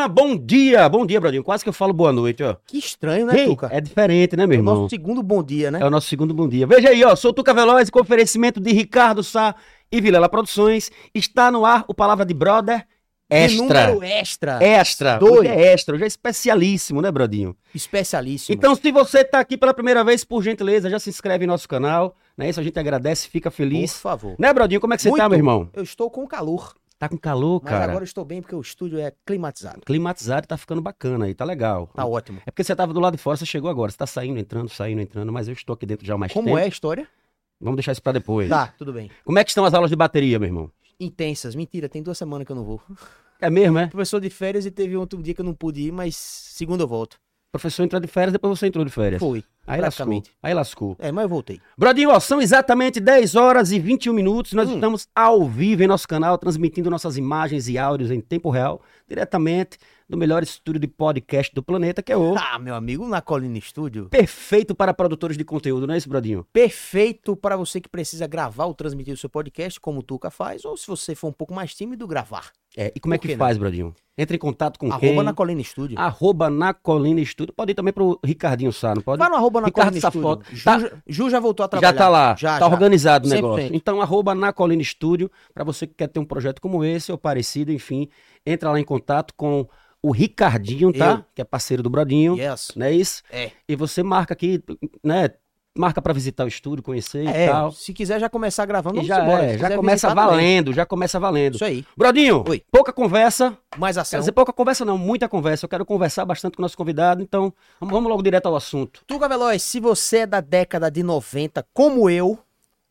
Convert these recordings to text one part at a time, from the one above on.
Turma, bom dia. Bom dia, Brodinho. Quase que eu falo boa noite, ó. Que estranho, né, Ei, Tuca? é diferente, né, meu É o irmão? nosso segundo bom dia, né? É o nosso segundo bom dia. Veja aí, ó. Sou Tuca Veloz, com oferecimento de Ricardo Sá e Vilela Produções. Está no ar o Palavra de Brother De Extra. número extra. Extra. Dois. Hoje é extra. Hoje é especialíssimo, né, Brodinho? Especialíssimo. Então, se você tá aqui pela primeira vez, por gentileza, já se inscreve em nosso canal. Né? Isso a gente agradece, fica por feliz. favor. Né, Brodinho? Como é que você tá, Muito. meu irmão? Eu estou com calor, Tá com calor, mas cara. agora eu estou bem porque o estúdio é climatizado. Climatizado e tá ficando bacana aí, tá legal. Tá ótimo. É porque você tava do lado de fora, você chegou agora. Você tá saindo, entrando, saindo, entrando, mas eu estou aqui dentro já há mais Como tempo. é a história? Vamos deixar isso pra depois. Tá, tudo bem. Como é que estão as aulas de bateria, meu irmão? Intensas. Mentira, tem duas semanas que eu não vou. É mesmo, é? Professor de férias e teve outro dia que eu não pude ir, mas segunda eu volto. Professor entrou de férias, depois você entrou de férias. Foi. Aí lascou. Aí lascou. É, mas eu voltei. Brodinho, ó, são exatamente 10 horas e 21 minutos. Nós Hum. estamos ao vivo em nosso canal, transmitindo nossas imagens e áudios em tempo real, diretamente do melhor estúdio de podcast do planeta, que é o Ah, meu amigo, na Colina Estúdio. perfeito para produtores de conteúdo, não é isso, Brodinho? Perfeito para você que precisa gravar ou transmitir o seu podcast, como o Tuca faz, ou se você for um pouco mais tímido, gravar. É, e como é Por que que não? faz, Brodinho? Entre em contato com quem? Arroba na Colina Estúdio. Arroba na Colina Estúdio. Pode ir também pro Ricardinho Sá, não pode? Vai no arroba Ricardo Colina. Safoto. Ju, Tá. já- Ju já voltou a trabalhar. Já tá lá, Já, tá já. organizado o 100%. negócio. Então, arroba na Colina Estúdio, para você que quer ter um projeto como esse ou parecido, enfim, entra lá em contato com o Ricardinho, tá? Eu. Que é parceiro do Brodinho, Yes. não é isso? É. E você marca aqui, né? Marca para visitar o estúdio, conhecer e É, tal. se quiser já começar gravando, E vamos já, embora. é, já começa visitar também. valendo, já começa valendo. Isso aí. Brodinho, Oi. pouca conversa. Mais Quer ação. dizer, pouca conversa não, muita conversa. Eu quero conversar bastante com o nosso convidado, então vamos, logo direto ao assunto. Tuga Veloz, se você é da década de 90, como eu,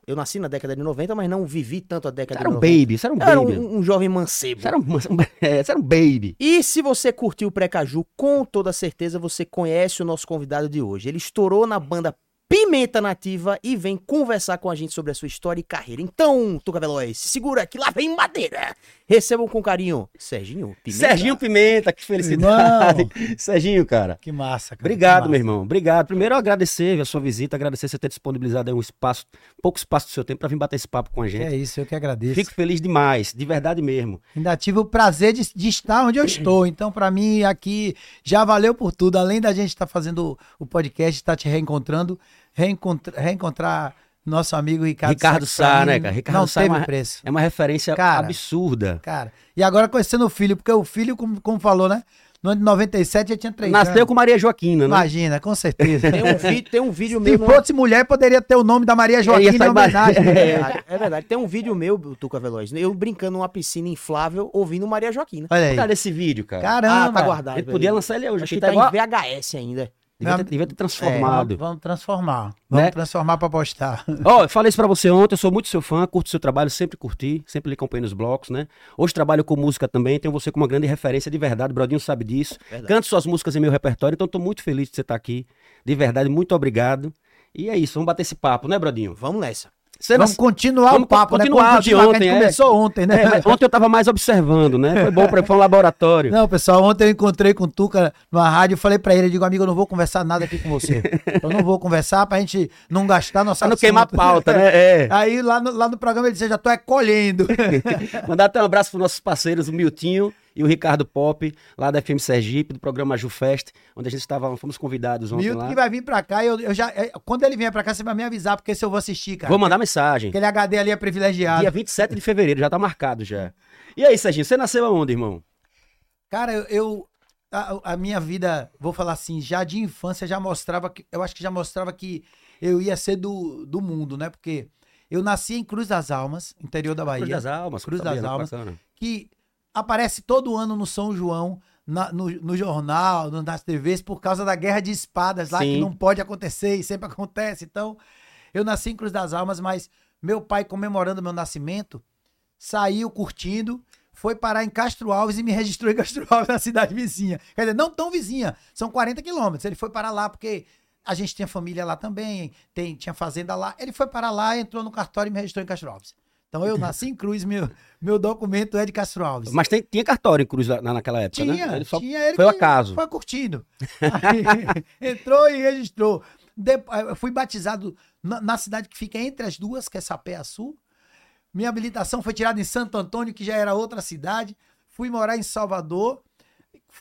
eu nasci na década de 90, mas não vivi tanto a década era de um 90. baby, você era um Eu era baby. um, um jovem mancebo. Você era um, é, era um baby. E se você curtiu o Precaju, com toda certeza você conhece o nosso convidado de hoje. Ele estourou na banda Pimenta Nativa e vem conversar com a gente sobre a sua história e carreira. Então, Tuca Veloz, segura que lá vem madeira. Recebam com carinho Serginho Pimenta. Serginho Pimenta, que felicidade. Serginho, cara. Que massa, cara. Obrigado, que meu massa. irmão. Obrigado. Primeiro, eu agradecer a sua visita, agradecer você ter disponibilizado um espaço, pouco espaço do seu tempo para vir bater esse papo com a gente. É isso, eu que agradeço. Fico feliz demais, de verdade mesmo. Ainda tive o prazer de, de estar onde eu estou. Então, pra mim, aqui já valeu por tudo. Além da gente estar fazendo o podcast, estar te reencontrando, reencontra- reencontrar nosso amigo Ricardo Ricardo Sá, Sá, né, cara? Ricardo não Sá é teve uma- preço. É uma referência Cara. absurda. Cara, e agora conhecendo o filho, porque o filho, como, como falou, né? No ano de 97 já tinha três Nasceu anos. com Maria Joaquina, né? Imagina, com certeza. Tem um, vídeo, tem um vídeo Se meu. no- fosse mulher, poderia ter o nome da Maria Joaquim ia em homenagem. É ba- verdade, é verdade. Tem um vídeo meu, Tuca Veloz, eu brincando numa piscina inflável ouvindo Maria Joaquina. Olha aí. Cadê esse vídeo, cara? Caramba. ah, tá A guardado. gente podia lançar ele hoje. Acho que tá tá igual... em VHS ainda. Devia, ter, devia ter transformado. Vamos, vamos transformar. Vamos Né? transformar pra postar. Ó, eu falei isso pra você ontem, eu sou muito seu fã, curto seu trabalho, sempre curti, sempre lhe acompanho nos blocos, né? Hoje trabalho com música também, tenho você como uma grande referência de verdade, o Brodinho sabe disso. Verdade. Canto suas músicas em meu repertório, então tô muito feliz de você estar aqui. De verdade, muito obrigado. E é isso, vamos bater esse papo, né, Brodinho? Vamos nessa. Vamos continuar Vamos o papo, continuar né? Como de continuar, que a ontem, gente é. começou ontem, né? É, ontem eu tava mais observando, né? Foi bom pra foi um laboratório. Não, pessoal, ontem eu encontrei com o Tuca numa rádio e falei pra ele, digo, amigo, eu não vou conversar nada aqui com você. Eu não vou conversar pra gente não gastar nossa Pra não queimar a pauta, né? É. Aí lá no, lá no programa ele disse, já tô é colhendo. Mandar até um abraço pros nossos parceiros, o Miltinho e o Ricardo Pop, lá da FM Sergipe, do programa Jufest, onde a gente estava, fomos convidados ontem Milton lá. que vai vir pra cá, eu, eu já, é, quando ele vier pra cá, você vai me avisar, porque se eu vou assistir, cara. Vou mandar mensagem. Aquele HD ali é privilegiado. Dia 27 de fevereiro, já tá marcado já. E aí, Serginho, você nasceu aonde, irmão? Cara, eu, eu- a, a minha vida, vou falar assim, já de infância já mostrava que eu acho que já mostrava que eu ia ser do, do mundo, né? Porque eu nasci em Cruz das Almas, interior da Bahia, Cruz das Almas. Cruz das né? Almas. Bacana. que aparece todo ano no São João, na- no, no jornal, nas TVs, por causa da guerra de espadas lá, Sim. que não pode acontecer e sempre acontece. Então, eu nasci em Cruz das Almas, mas meu pai, comemorando meu nascimento, saiu curtindo, foi parar em Castro Alves e me registrou em Castro Alves, na cidade vizinha. Quer dizer, não tão vizinha, são 40 quilômetros. Ele foi para lá porque a gente tinha família lá também, tem, tinha fazenda lá. Ele foi para lá, entrou no cartório e me registrou em Castro Alves. Então eu nasci em Cruz, meu, meu documento é de Castro Alves. Mas tem- tinha cartório em Cruz na, naquela época, Tinha, né? Ele só tinha ele foi o acaso. Foi curtindo. Aí, entrou e registrou. De- fui batizado na, na cidade que fica entre as duas, que é Sapé Sul. Minha habilitação foi tirada em Santo Antônio, que já era outra cidade. Fui morar em Salvador.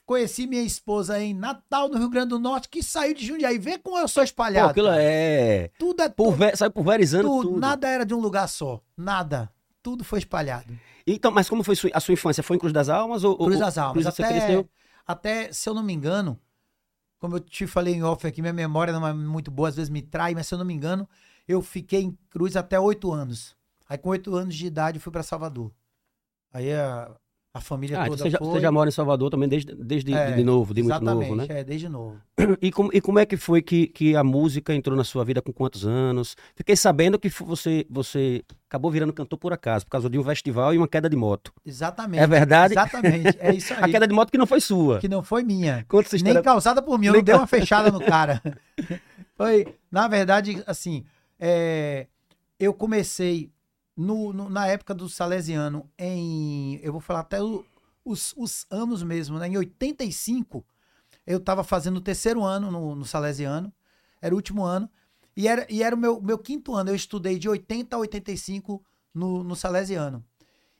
Conheci minha esposa em Natal, no Rio Grande do Norte, que saiu de Jundiaí. Vê como eu sou Pô, espalhado. aquilo cara. é. Tudo é tudo, Pulver... Sabe pulverizando tudo. Nada era de um lugar só. Nada. Tudo foi espalhado. Então, mas como foi a sua infância? Foi em Cruz das Almas? Ou, Cruz das Almas. Cruz até, até, se eu não me engano, como eu te falei em off aqui, minha memória não é muito boa, às vezes me trai, mas se eu não me engano, eu fiquei em Cruz até oito anos. Aí com oito anos de idade eu fui pra Salvador. Aí a, a família Ah, então toda você, já, foi. você já mora em Salvador também desde, desde É, de novo, de muito novo, né? é, desde novo. E como, e como é que foi que, que a música entrou na sua vida com quantos anos? Fiquei sabendo que você, você acabou virando cantor por acaso, por causa de um festival e uma queda de moto. Exatamente. É verdade? Exatamente, é isso aí. A queda de moto que não foi sua. Que não foi minha. Conta Nem história. causada por mim, eu Nem não dei uma fechada no cara. Foi, na verdade, assim, é, eu comecei no, no- na época do Salesiano, em, eu vou falar até o- os, os anos mesmo, né? Em 85, eu estava fazendo o terceiro ano no, no Salesiano, era o último ano, e era, e era o meu, meu quinto ano, eu estudei de 80 a 85 no, no Salesiano.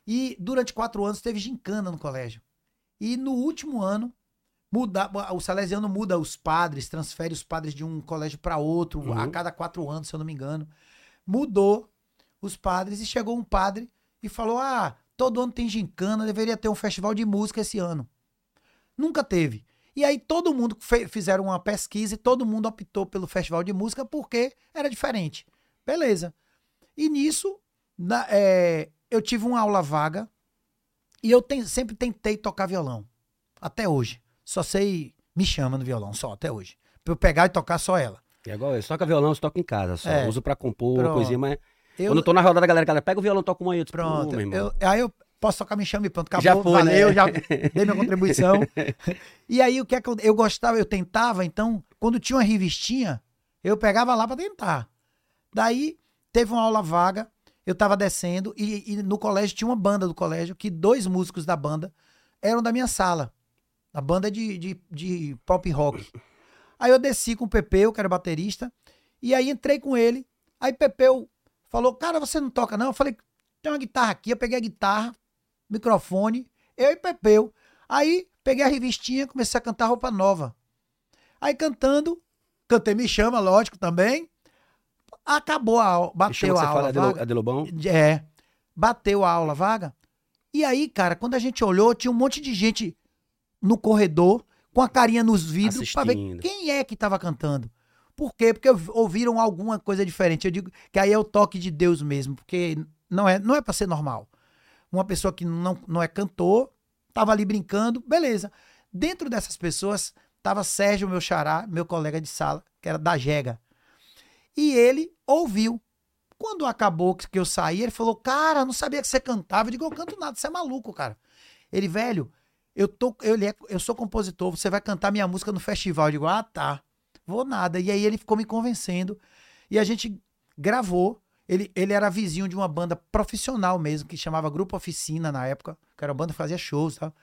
E durante quatro anos teve gincana no colégio. E no último ano, muda, o Salesiano muda os padres, transfere os padres de um colégio para outro Uhum. a cada quatro anos, se eu não me engano. Mudou os padres e chegou um padre e falou: Ah, todo ano tem gincana, deveria ter um festival de música esse ano. Nunca teve. E aí todo mundo fizeram uma pesquisa e todo mundo optou pelo festival de música porque era diferente. Beleza. E nisso, na- é, eu tive uma aula vaga e eu ten- sempre tentei tocar violão. Até hoje. Só sei, me chama no violão, só, até hoje. Pra eu pegar e tocar só ela. É igual eu, toca violão, você toca em casa só. É. Uso pra compor, uma coisinha, mas Eu, quando eu tô na roda da galera, galera pega o violão, toca uma aí, eu disse, Pronto. eu- aí eu posso tocar Me Chama e pronto. Acabou, Já foi, valeu, né? já dei minha contribuição. e aí o que é que eu, eu gostava, eu tentava, então, quando tinha uma revistinha, eu pegava lá pra tentar. Daí teve uma aula vaga, eu tava descendo e, e no colégio tinha uma banda do colégio que dois músicos da banda eram da minha sala. A banda de, de, de pop rock. Aí eu desci com o Pepeu, que era baterista, e aí entrei com ele. Aí Pepeu falou: Cara, você não toca não? Eu falei: Tem uma guitarra aqui. Eu peguei a guitarra, microfone, eu e Pepeu. Aí peguei a revistinha, comecei a cantar roupa nova. Aí cantando, cantei Me Chama, lógico, também. Acabou a aula, bateu a aula fala vaga. Lo- de Lobão. É. Bateu a aula vaga. E aí, cara, quando a gente olhou, tinha um monte de gente no corredor, com a carinha nos vidros, pra ver Assistindo. quem é que tava cantando. Por quê? Porque ouv- ouviram alguma coisa diferente. Eu digo que aí é o toque de Deus mesmo, porque não é, não é para ser normal. Uma pessoa que não, não é cantor, tava ali brincando, beleza. Dentro dessas pessoas, tava Sérgio, meu xará, meu colega de sala, que era da Jega. E ele ouviu. Quando acabou que eu saí, ele falou: Cara, não sabia que você cantava. Eu digo: Eu canto nada, você é maluco, cara. Ele, velho, eu, tô, eu, é- eu sou compositor, você vai cantar minha música no festival. Eu digo: Ah, tá. Vou nada. E aí ele ficou me convencendo. E a gente gravou. Ele, ele era vizinho de uma banda profissional mesmo, que chamava Grupo Oficina na época, que era uma banda que fazia shows tal.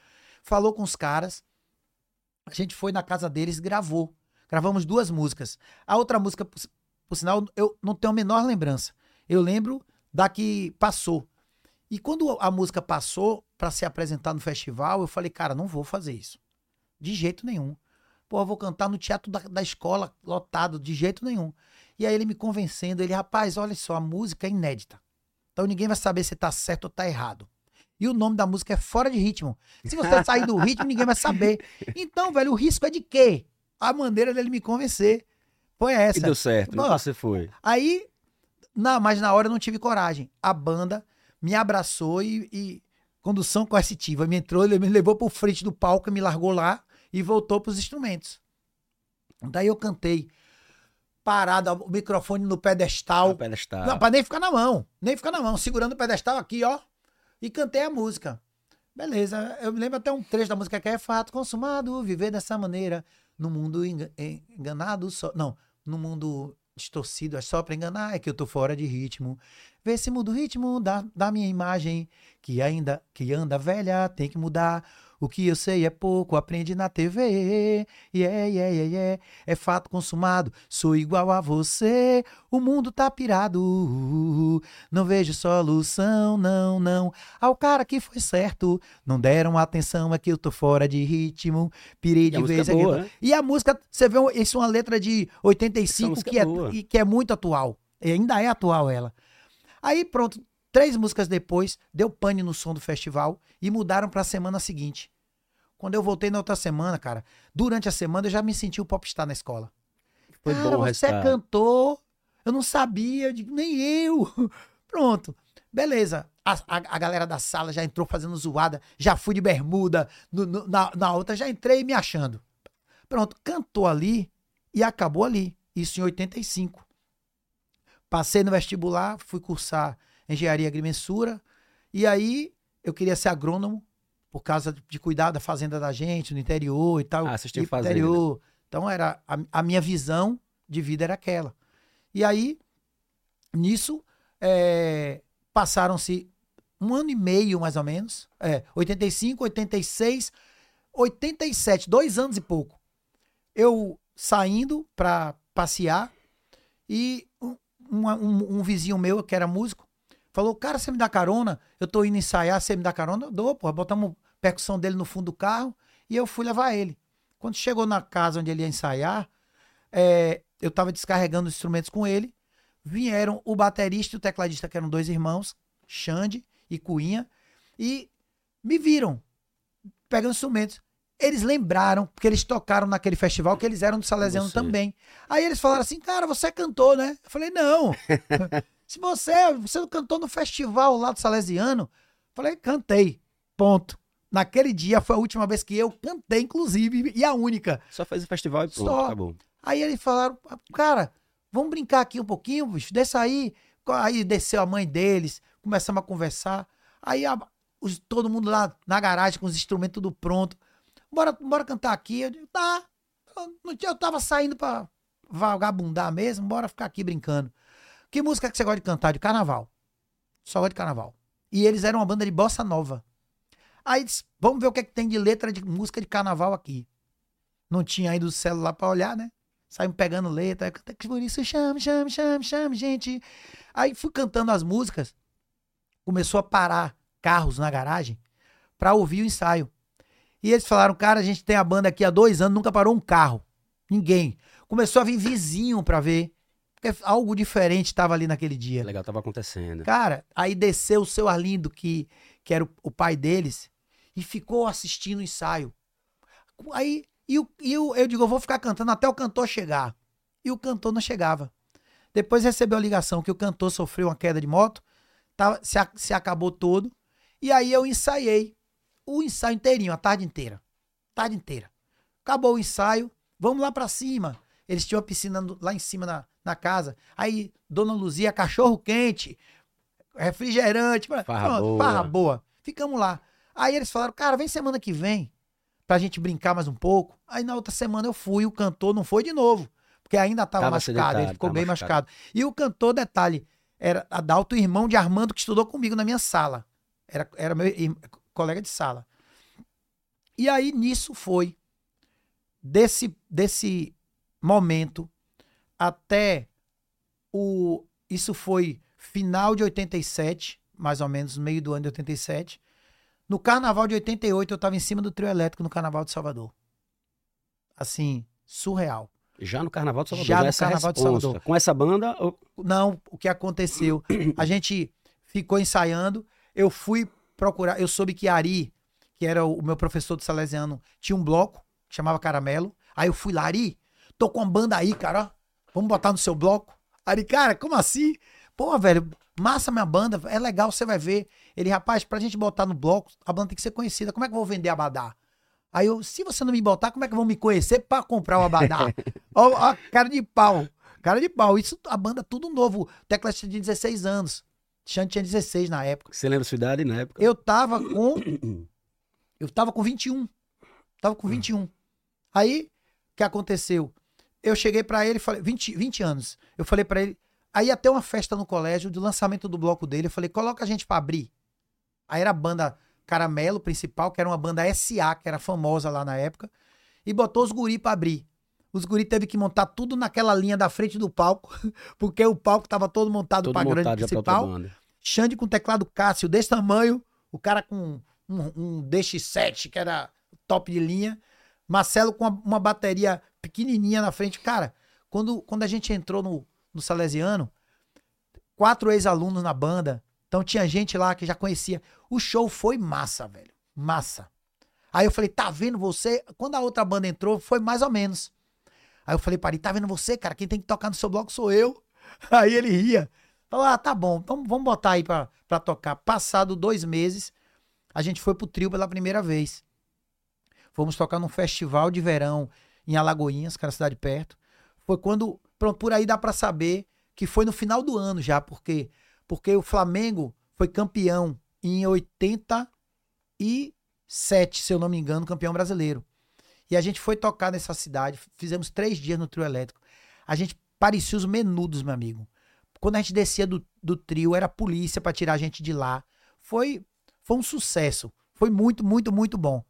Falou com os caras. A gente foi na casa deles gravou. Gravamos duas músicas. A outra música, por, por sinal, eu não tenho a menor lembrança. Eu lembro da que passou. E quando a música passou para se apresentar no festival, eu falei, cara, não vou fazer isso. De jeito nenhum. Pô, eu vou cantar no teatro da, da escola, lotado, de jeito nenhum. E aí ele me convencendo, ele, rapaz, olha só, a música é inédita. Então ninguém vai saber se tá certo ou tá errado. E o nome da música é Fora de Ritmo. Se você sair do ritmo, ninguém vai saber. Então, velho, o risco é de quê? A maneira dele me convencer foi E essa. deu certo, Pô, então você foi. Aí, na, mas na hora eu não tive coragem. A banda me abraçou e, e condução coercitiva. Me entrou, ele me levou pro frente do palco, me largou lá e voltou pros instrumentos. Daí eu cantei parado, o microfone no pedestal. O pedestal. Não, pra nem ficar na mão. Nem ficar na mão. Segurando o pedestal aqui, ó. E cantei a música. Beleza. Eu me lembro até um trecho da música que é fato consumado, viver dessa maneira. No mundo enga- enganado só. Não, no mundo distorcido é só pra enganar. É que eu tô fora de ritmo. Vê se muda o ritmo da, da minha imagem. Que ainda que anda velha, tem que mudar. O que eu sei é pouco, aprende na TV. Yeah, yeah, yeah, yeah. É fato consumado, sou igual a você. O mundo tá pirado. Não vejo solução, não, não. Ao cara que foi certo, não deram atenção, é que eu tô fora de ritmo. Pirei E de música vez é boa, né? E a música, você vê, isso é uma letra de 85 música que é é, boa. e que é muito atual. E ainda é atual ela. Aí pronto, três músicas depois, deu pane no som do festival e mudaram pra semana seguinte. Quando eu voltei na outra semana, cara, durante a semana eu já me senti o popstar na escola. Foi cara, bom você resultado. cantor, eu não sabia, eu digo, nem eu. Pronto, beleza. A, a- a galera da sala já entrou fazendo zoada, já fui de bermuda, no- no- na, na outra já entrei me achando. Pronto, cantou ali e acabou ali. Isso em 85. Passei no vestibular, fui cursar engenharia agrimensura e aí eu queria ser agrônomo por causa de cuidar da fazenda da gente no interior e tal. Ah, vocês pro fazenda. interior. Então era a, a minha visão de vida era aquela. E aí nisso é, passaram-se um ano e meio mais ou menos, é, 85, 86, 87, dois anos e pouco. Eu saindo pra passear e um, um- um vizinho meu, que era músico, falou: Cara, você me dá carona? Eu tô indo ensaiar, você me dá carona? Eu dou, pô. Botamos percussão dele no fundo do carro e eu fui levar ele. Quando chegou na casa onde ele ia ensaiar, é, eu tava descarregando os instrumentos com ele. Vieram o baterista e o tecladista, que eram dois irmãos, Xande e Cuinha, e me viram pegando instrumentos. Eles lembraram, porque eles tocaram naquele festival, que eles eram do Salesiano Você. também. Aí eles falaram assim, cara, você é cantor, né? Eu falei, não. Se você, você não cantou no festival lá do Salesiano? Falei, cantei. Ponto. Naquele dia foi a última vez que eu cantei, inclusive, e a única. Só fez o festival e pronto, Só. acabou. Aí eles falaram, cara, vamos brincar aqui um pouquinho, bicho, desce aí. Aí desceu a mãe deles, começamos a conversar. Aí a- os- todo mundo lá na garagem com os instrumentos tudo pronto. Bora, bora cantar aqui. Eu digo, tá. Eu, eu tava saindo pra vagabundar mesmo, bora ficar aqui brincando. Que música que você gosta de cantar? De carnaval. Só gosto de carnaval. E eles eram uma banda de bossa nova. Aí disse, vamos ver o que, é que tem de letra de música de carnaval aqui. Não tinha ainda o celular pra olhar, né? Saímos pegando letra, que por isso chame, chame, chame, chame, gente. Aí fui cantando as músicas, começou a parar carros na garagem pra ouvir o ensaio. E eles falaram, cara, a gente tem a banda aqui há dois anos, nunca parou um carro. Ninguém. Começou a vir vizinho pra ver. Porque algo diferente estava ali naquele dia. Legal, tava acontecendo. Cara, aí desceu o seu Arlindo, que, que era o, o pai deles, e ficou assistindo o ensaio. Aí, e, o, e o, eu digo, eu vou ficar cantando até o cantor chegar. E o cantor não chegava. Depois recebeu a ligação que o cantor sofreu uma queda de moto, tava, se, a- se acabou todo. E aí eu ensaiei o ensaio inteirinho, a tarde inteira. Tarde inteira. Acabou o ensaio, vamos lá pra cima. Eles tinham uma piscina lá em cima na, na casa. Aí, Dona Luzia, cachorro quente, refrigerante, Farra pronto, boa. farra boa. Ficamos lá. Aí eles falaram, cara, vem semana que vem pra gente brincar mais um pouco. Aí na outra semana eu fui, o cantor não foi de novo, porque ainda tava, Tava machucado, ele ficou bem machucado. machucado. E o cantor, detalhe, era Adalto, irmão de Armando, que estudou comigo na minha sala. Era, era meu ir- colega de sala. E aí nisso foi desse desse momento até o isso foi final de 87, mais ou menos meio do ano de 87. No carnaval de 88 eu tava em cima do trio elétrico no carnaval de Salvador. Assim, surreal. Já no Carnaval de Salvador. Já no Carnaval de resposta. Salvador. Com essa banda, Não, o que aconteceu? A gente ficou ensaiando, eu fui procurar, eu soube que Ari, que era o meu professor do Salesiano, tinha um bloco, que chamava Caramelo. Aí eu fui lá, Ari, tô com uma banda aí, cara, ó, vamos botar no seu bloco? Ari, cara, como assim? Pô, velho, massa minha banda, é legal, você vai ver. Ele, rapaz, pra gente botar no bloco, a banda tem que ser conhecida, como é que eu vou vender Abadá? Aí eu, se você não me botar, como é que vão me conhecer pra comprar o Abadá? ó, ó, cara de pau. Cara de pau. Isso, a banda tudo novo. O tinha 16 anos. Xande tinha 16 na época. você lembra a sua idade na época? Eu tava com. Eu tava com 21. Tava com 21. Aí, o que aconteceu? Eu cheguei pra ele falei. 20, 20 anos. Eu falei pra ele. Aí ter uma festa no colégio do lançamento do bloco dele. Eu falei, coloca a gente pra abrir. Aí era a banda Caramelo principal, que era uma banda SA, que era famosa lá na época, e botou os guri pra abrir. Os guri teve que montar tudo naquela linha da frente do palco, porque o palco tava todo montado pra grande principal. Xande com teclado Cássio desse tamanho, o cara com um, um DX7, que era top de linha, Marcelo com uma, uma bateria pequenininha na frente. Cara, quando, quando a gente entrou no, no Salesiano, quatro ex-alunos na banda, então tinha gente lá que já conhecia. O show foi massa, velho, massa. Aí eu falei, tá vendo você? Quando a outra banda entrou, foi mais ou menos. Aí eu falei, Pari, tá vendo você, cara? Quem tem que tocar no seu bloco sou eu. Aí ele ria. Falou, ah, tá bom, então vamos botar aí pra, pra tocar. Passado dois meses, a gente foi pro trio pela primeira vez. Fomos tocar num festival de verão em Alagoinhas, que era a cidade perto. Foi quando, pronto, por aí dá pra saber que foi no final do ano já, porque porque o Flamengo foi campeão em 87, se eu não me engano, campeão brasileiro. E a gente foi tocar nessa cidade, fizemos três dias no trio elétrico. A gente parecia os menudos, meu amigo. Quando a gente descia do, do trio, era polícia pra tirar a gente de lá. Foi, foi um sucesso. Foi muito, muito, muito bom.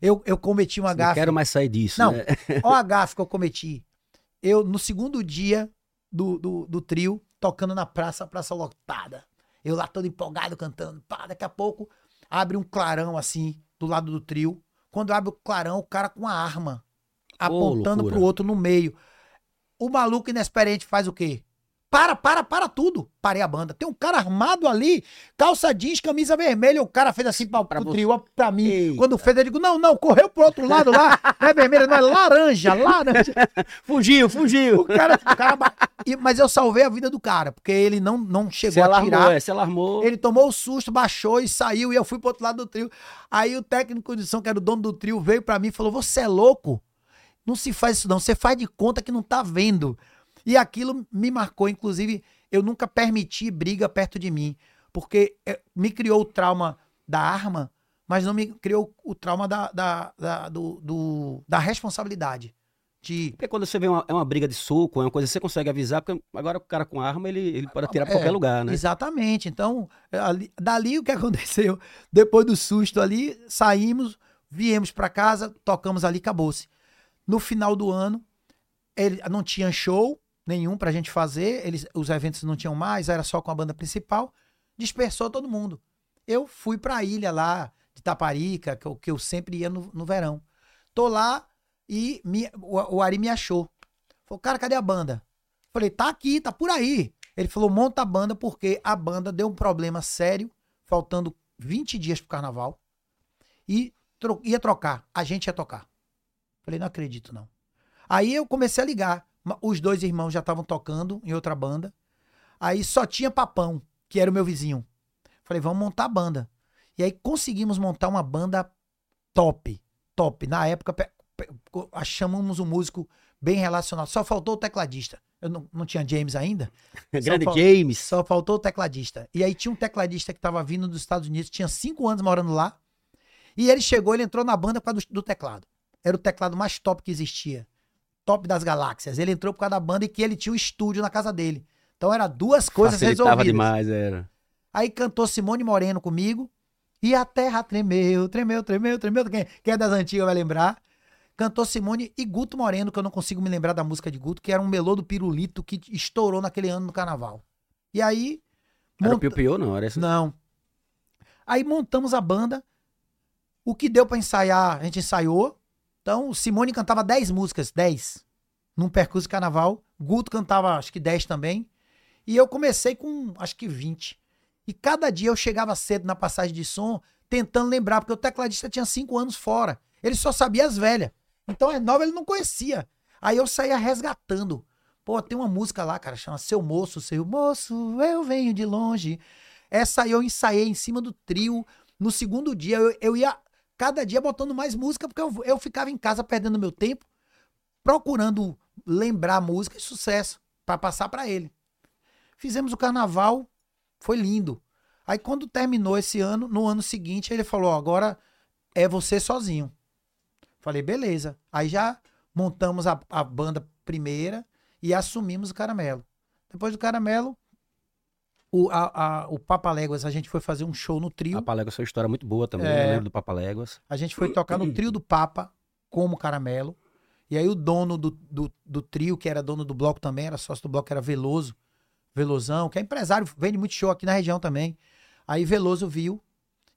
Eu, eu cometi uma Não gafe. quero mais sair disso, Não, né? Ó a gafe que eu cometi. Eu, no segundo dia do, do, do trio, tocando na praça, praça lotada. Eu lá todo empolgado cantando. Pá, daqui a pouco abre um clarão assim, do lado do trio. Quando abre o clarão, o cara com a arma apontando loucura. pro outro no meio. O maluco inexperiente faz o quê? Para, para, para tudo. Parei a banda. Tem um cara armado ali, calça jeans, camisa vermelha. O cara fez assim pra, Pra pro trio, pra mim. Eita. Quando fez, eu digo, não, não, correu pro outro lado lá. Não é vermelha, não é laranja, laranja. Fugiu, fugiu. O cara, o cara mas eu salvei a vida do cara, porque ele não, não chegou Se a alarmou, tirar. é, se alarmou. Ele tomou o susto, baixou e saiu, e eu fui pro outro lado do trio. Aí o técnico de som, que era o dono do trio, veio pra mim e falou: Você é louco? Não se faz isso, não. Você faz de conta que não tá vendo. E aquilo me marcou, inclusive, eu nunca permiti briga perto de mim, porque eh, me criou o trauma da arma, mas não me criou o trauma da, da, da, do, do- da responsabilidade. De Porque quando você vê uma, é uma briga de soco, é uma coisa que você consegue avisar, porque agora o cara com arma, ele, ele pode atirar pra É, qualquer lugar, né? Exatamente. Então, é, ali- dali o que aconteceu? Depois do susto ali, saímos, viemos pra casa, tocamos ali, acabou-se. No final do ano, ele não tinha show nenhum pra gente fazer, eles, os eventos não tinham mais, era só com a banda principal, dispersou todo mundo. Eu fui pra ilha lá de Taparica, que eu, que eu sempre ia no, no verão. Tô lá e me- o, o Ari me achou. Falou, cara, cadê a banda? Falei, tá aqui, tá por aí. Ele falou, monta a banda porque a banda deu um problema sério, faltando 20 dias pro carnaval, e tro- ia trocar. A gente ia tocar. Falei, não acredito, não. Aí eu comecei a ligar. Os dois irmãos já estavam tocando em outra banda. Aí só tinha Papão, que era o meu vizinho. Falei, vamos montar a banda. E aí conseguimos montar uma banda top. Top. Na época, chamamos um músico bem relacionado. Só faltou o tecladista. Eu não, não tinha James ainda. Grande fal- James. Só faltou o tecladista. E aí tinha um tecladista que tava vindo dos Estados Unidos, tinha cinco anos morando lá. E ele chegou, ele entrou na banda por causa do, do teclado. Era o teclado mais top que existia. Top das galáxias. Ele entrou por causa da banda e que ele tinha um estúdio na casa dele. Então era duas coisas Facilitava resolvidas. demais, era. Aí cantou Simone Moreno comigo. E a terra tremeu, tremeu, tremeu, tremeu. Quem, quem é das antigas vai lembrar. Cantou Simone e Guto Moreno, que eu não consigo me lembrar da música de Guto, que era um melô do Pirulito que estourou naquele ano no carnaval. E aí. Era o monta- Piu Piu, não, era esse. Não. Aí montamos a banda. O que deu pra ensaiar, a gente ensaiou. Então, Simone cantava 10 músicas, 10, num percurso de carnaval. Guto cantava, acho que 10 também. E eu comecei com, acho que 20. E cada dia eu chegava cedo na passagem de som, tentando lembrar, porque o tecladista tinha 5 anos fora. Ele só sabia as velhas. Então, as novas ele não conhecia. Aí eu saía resgatando. Pô, tem uma música lá, cara, chama Seu Moço, Seu Moço, eu venho de longe. Essa eu ensaiei em cima do trio. No segundo dia, eu, eu ia cada dia botando mais música, porque eu, eu ficava em casa perdendo meu tempo, procurando lembrar música e sucesso, pra passar pra ele. Fizemos o carnaval, foi lindo. Aí quando terminou esse ano, no ano seguinte, ele falou: "Ó, agora é você sozinho. Falei, beleza. Aí já montamos a, a banda primeira e assumimos o caramelo. Depois do caramelo, O, a, a- o Papa Léguas, a gente foi fazer um show no trio. Papaléguas foi uma história muito boa também, É. eu lembro do Papaléguas. A gente foi tocar no trio do Papa, como caramelo. E aí o dono do, do, do trio, que era dono do bloco também, era sócio do bloco, era Veloso, Velozão, que é empresário, vende muito show aqui na região também. Aí Veloso viu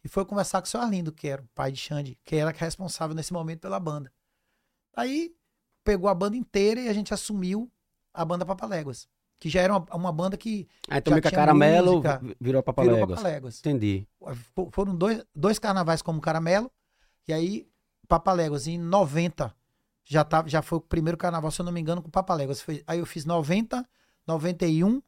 e foi conversar com o seu Arlindo, que era o pai de Xande, que era responsável nesse momento pela banda. Aí pegou a banda inteira e a gente assumiu a banda Papaléguas, que já era uma, uma banda que Ah, então Já Mica tinha Caramelo música, virou virou Papaléguas. Papaléguas. Entendi. Fo- Foram dois, dois carnavais como caramelo. E aí, Papaléguas, em 90, já, tava, já foi o primeiro carnaval, se eu não me engano, com Papaléguas. Foi- Aí eu fiz 90, 91.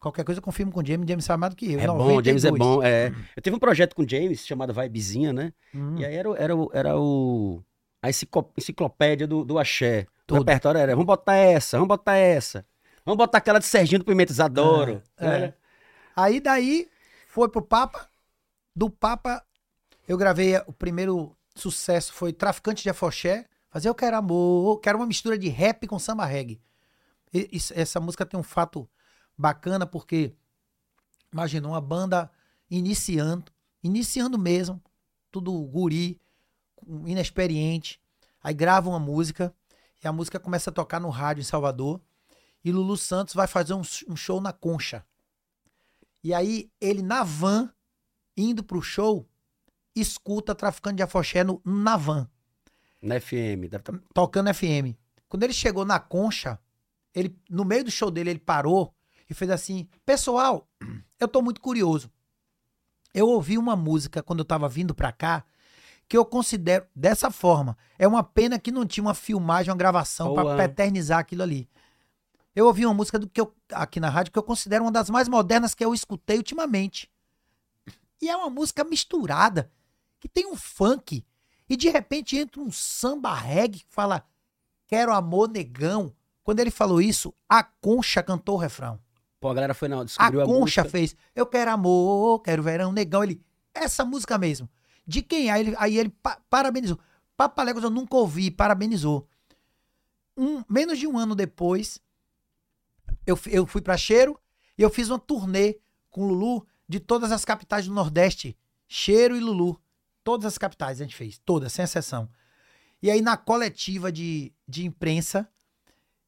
Qualquer coisa eu confirmo com o James. James sabe mais do que eu. É bom, James é 92. bom. É. Eu tive um projeto com o James chamado Vibezinha, né? Hum, E aí era, o- era, o- era o. A enciclo- enciclopédia do, do axé. O Tudo. repertório era: vamos botar essa, vamos botar essa. Vamos botar aquela de Serginho do Pimenta Isadoro. É, né? é. Aí daí foi pro Papa. Do Papa, eu gravei o primeiro sucesso foi Traficante de Afoxé. Fazer Eu Quero Amor, que era uma mistura de rap com samba reggae. E- isso- essa música tem um fato bacana porque, imagina, uma banda iniciando, iniciando mesmo, tudo guri, inexperiente. Aí grava uma música e a música começa a tocar no rádio em Salvador. E Lulu Santos vai fazer um, um show na Concha. E aí ele na van, indo pro show, escuta Traficante de Afoxé no, na van Na FM. Tá... tocando FM. Quando ele chegou na concha, ele no meio do show dele ele parou e fez assim: "Pessoal, eu tô muito curioso. Eu ouvi uma música quando eu tava vindo pra cá que eu considero dessa forma. É uma pena que não tinha uma filmagem, uma gravação pra eternizar aquilo ali. Eu ouvi uma música do que eu, aqui na rádio que eu considero uma das mais modernas que eu escutei ultimamente. E é uma música misturada, que tem um funk, e de repente entra um samba reggae que fala Quero amor negão. Quando ele falou isso, a Concha cantou o refrão. Pô, a galera foi na. A Descobriu a, Concha música. fez Eu quero amor, quero verão negão. Ele, essa música mesmo. De quem? Aí ele, aí ele pa- parabenizou. Papaléguas eu nunca ouvi, parabenizou. Um, menos de um ano depois, eu, eu fui pra Cheiro e eu fiz uma turnê com Lulu de todas as capitais do Nordeste. Cheiro e Lulu. Todas as capitais a gente fez, todas, sem exceção. E aí na coletiva de, de imprensa,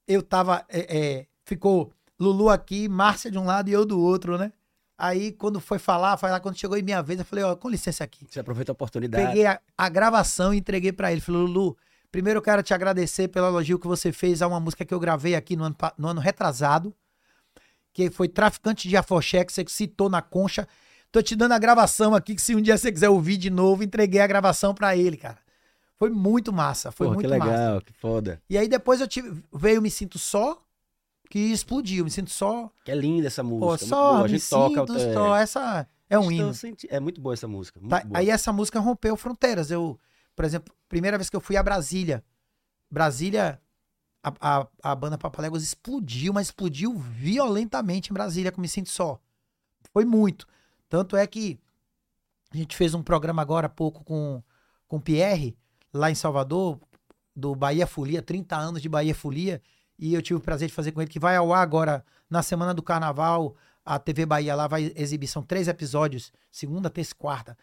eu tava. é, é, ficou Lulu aqui, Márcia de um lado e eu do outro, né? Aí quando foi falar, foi lá quando chegou em minha vez, eu falei, ó, com licença aqui. Você aproveitou a oportunidade. Peguei a, a gravação e entreguei pra ele. Falei, Lulu, primeiro eu quero te agradecer pelo elogio que você fez a uma música que eu gravei aqui no ano, no ano retrasado, que foi Traficante de Afoxé, que você citou na concha. Tô te dando a gravação aqui, que se um dia você quiser ouvir de novo, entreguei a gravação pra ele, cara. Foi muito massa, foi Porra, muito que legal, massa. que foda. E aí depois eu tive, veio Me Sinto Só, que explodiu. Me Sinto Só, Que é linda essa música. pô, só, boa. A Me gente toca. Sinto é, Só. Essa é um estou hino. senti- É muito boa essa música. Tá, boa. aí essa música rompeu fronteiras. Eu, por exemplo, primeira vez que eu fui a Brasília, Brasília, a, a, a banda Papaléguas explodiu, mas explodiu violentamente em Brasília, com Me Sinto Só. Foi muito. Tanto é que a gente fez um programa agora há pouco com, com o Pierre, lá em Salvador, do Bahia Folia, 30 anos de Bahia Folia, e eu tive o prazer de fazer com ele, que vai ao ar agora na semana do carnaval. A TV Bahia lá vai exibir, são três episódios, segunda, terça e quarta.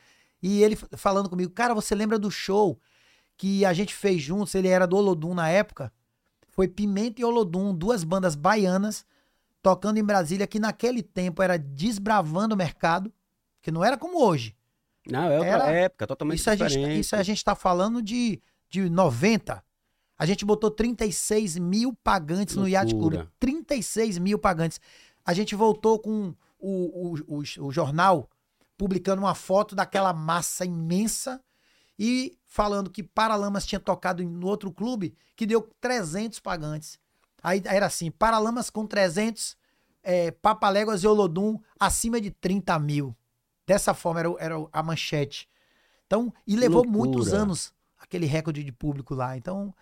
E ele falando comigo, cara, você lembra do show que a gente fez juntos? Ele era do Olodum na época. Foi Pimenta e Olodum, duas bandas baianas, tocando em Brasília, que naquele tempo era desbravando o mercado, que não era como hoje. Não, é outra Era- época, totalmente Isso a, gente, diferente. isso a gente tá falando de, de 90. A gente botou 36 mil pagantes no Yacht Club. Loucura. 36 mil pagantes. A gente voltou com o, o, o, o jornal publicando uma foto daquela massa imensa e falando que Paralamas tinha tocado em- no outro clube que deu 300 pagantes. Aí era assim, Paralamas com 300, é, Papaléguas e Olodum acima de 30 mil. Dessa forma era, era a manchete. Então, e levou loucura. muitos anos aquele recorde de público lá. Então,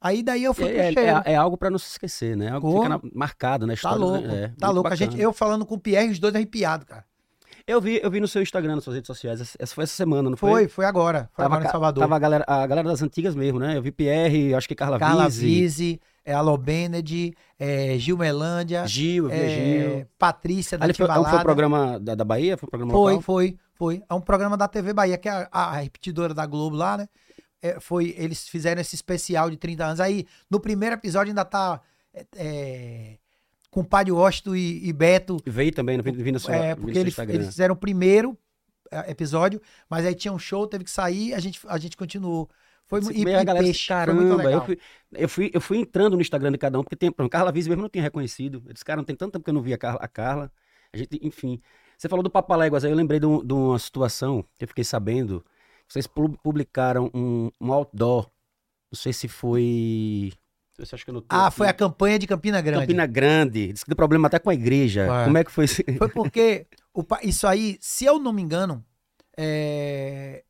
aí daí eu fui É, é- é- é algo pra não se esquecer, né? Algo que fica na- marcado na Tá história. louco, né? É, tá louco. A gente, eu falando com o Pierre, os dois arrepiados, cara. Eu vi, eu vi no seu Instagram, nas suas redes sociais. Essa essa foi essa semana, não foi? Foi, foi agora. Foi Tava, agora em Salvador. tava a, galera, a galera das antigas mesmo, né? Eu vi Pierre, acho que Carla, Carla Vise. Vise, é Alô Bened, é Gil Melândia, Gil, é, Gil. Patrícia da Ali foi, Timbalada. foi o programa da, da Bahia? Foi o programa Foi, local? foi, foi. É um programa da TV Bahia, que é a, a repetidora da Globo lá, né? É, foi, eles fizeram esse especial de 30 anos. Aí, no primeiro episódio, ainda tá é, é, com o Padre Washington e, e Beto. Veio também, no, vi no seu, É, porque eles, eles fizeram o primeiro é, episódio, mas aí tinha um show, teve que sair, a gente, a gente continuou. Foi e, Meio a e galera peixe, foi muito caramba, eu fui, eu, fui, eu fui entrando no Instagram de cada um, porque tem, por exemplo, Carla Viz mesmo não tinha reconhecido. Eu disse, cara, não tem tanto tempo que eu não vi a Carla. A Carla. A gente, enfim. Você falou do Papaléguas, aí eu lembrei de, um- de uma situação que eu fiquei sabendo. Vocês pu- publicaram um, um outdoor. Não sei se foi. Não se acho que eu notei Ah, aqui. foi a campanha de Campina Grande. Campina Grande. Disse que deu problema até com a igreja. É. Como é que foi esse... Foi porque o isso aí, se eu não me engano, é,